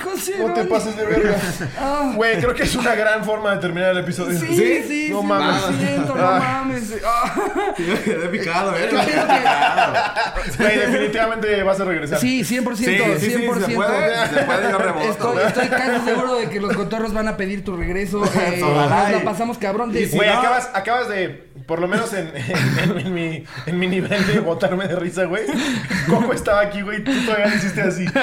José No te pases de verga. Ah. Güey, creo que es una gran forma de terminar el episodio. Sí, sí, sí. No sí, mames. Lo siento, no mames. Ah. Yo me quedé picado, eh. Güey, definitivamente vas a regresar. Sí, 100%, Sí, sí, sí, 100%. se puede, se puede, yo reboto, Estoy, casi seguro de que los cotorros van a pedir tu regreso. Eh, nos la pasamos cabrón. De, Güey, no- acabas, acabas de, por lo menos en, en, en- en mi, en mi nivel de botarme de risa, güey. Coco estaba aquí, güey. Tú todavía le hiciste así.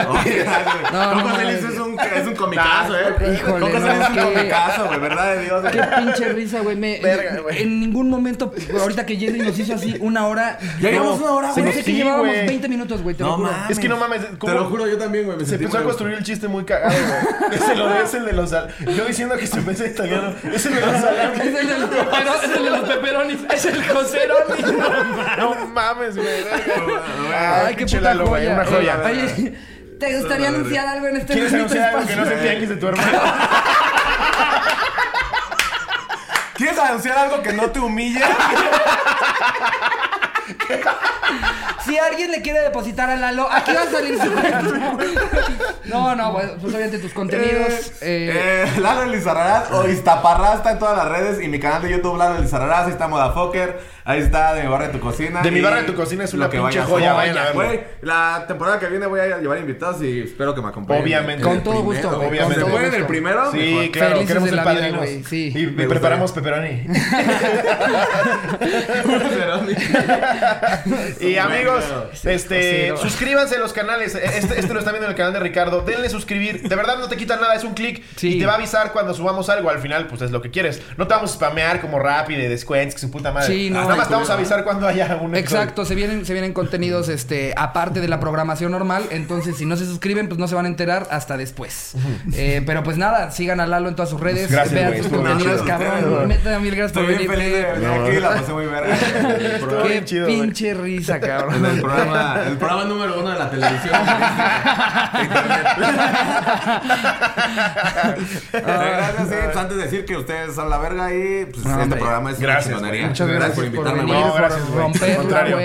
No, no Coco. Celis es un, es un comicazo, eh. Híjole, Coco no, Celis es un comicazo, güey, verdad de Dios. Qué pinche risa, güey. Me- Verga, güey. En ningún momento, ahorita que Jerry nos hizo así una hora. Ya llevamos no, una hora, güey. Pensé que llevábamos güey. 20 minutos, güey. Te No lo juro. mames. Es que no mames. Te lo juro, yo también, güey. me Se empezó a construir el chiste muy cagado, güey. Ese lo es el de los sal- Yo diciendo que se empezó italiano. Es el de los Es el de los, pepero- es el. Es José. No mames, güey. Ay, qué puta güey, joya. Una joya. Oye, ¿te gustaría anunciar algo en este ¿Quieres anunciar algo que no se tianguis de tu hermano? ¿Quieres anunciar algo que no te humille? Si alguien le quiere depositar a Lalo, aquí va a salir su cuenta. No, no, pues, pues obviamente tus contenidos. eh, Eh, Lalo Lizarrarás o Iztaparrás está en todas las redes y mi canal de YouTube Lalo Lizarrarás, ahí está Modafoker, ahí está de mi barra de tu cocina. De mi barra de tu cocina es una que pinche joya, vayan a verlo. Güey, la temporada que viene voy a llevar invitados y espero que me acompañen. Obviamente. Con todo Primero, gusto, güey, güey. con ¿Se todo puede en el primero? Sí, Mejor. claro, Felices queremos ser vida, padrinos. sí. Y, Me preparamos pepperoni. y amigos, este, suscríbanse a los canales. Este, este lo están viendo en el canal de Ricardo. Denle suscribir. De verdad no te quita nada, es un clic. Sí. Y te va a avisar cuando subamos algo. Al final, pues es lo que quieres. No te vamos a spamear como rap y de descuentos, que su puta madre. Sí, no, Nada más te vamos a avisar cuando haya un episodio. Exacto, se vienen, se vienen contenidos este, aparte de la programación normal. Entonces, si no se suscriben, pues no se van a enterar hasta después. Eh, pero pues nada, sigan a Lalo en todas sus redes. Gracias, vean sus contenidos, chido. cabrón. Neta, mil gracias por Estoy bien venir. feliz de venir aquí, la pasé muy verga. Qué chido, güey. pinche risa, En cabrón. el programa, el programa número uno de la televisión. Gracias, sí. Pues antes de decir que ustedes son la verga y pues No, este hombre. programa es Gracias, una chingonería. Muchas gracias, por invitarme, venir, güey. No, gracias, por güey. Romperla.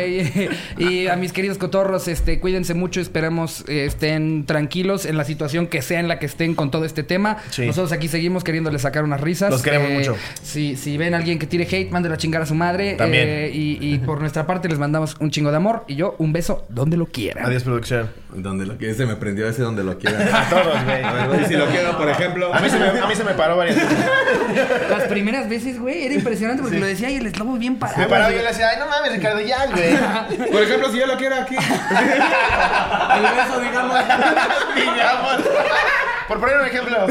Y a mis queridos cotorros, este, cuídense mucho. Esperemos eh, estén tranquilos en la situación que sea en la que estén con todo este tema. Sí. Nosotros aquí seguimos queriéndoles sacar unas risas. Los queremos Eh, mucho. Si, si ven a alguien que tire hate, mándelo a chingar a su madre. También. Eh, y, y por nuestra parte les mandamos un chingo de amor. Y yo un beso donde lo quieran. Adiós, producción. Donde lo quiera, se me prendió ese donde lo quiera. A todos, güey. A ver, güey, si lo quiero, por ejemplo. A mí se me, a mí se me paró varias veces. Las primeras veces, güey, era impresionante porque lo decía y el eslobo bien parado. Me paraba y yo le decía, ay, no mames, Ricardo, ya, güey. Por ejemplo, si yo lo quiero aquí. El beso, digamos. Bueno. Por poner un ejemplo.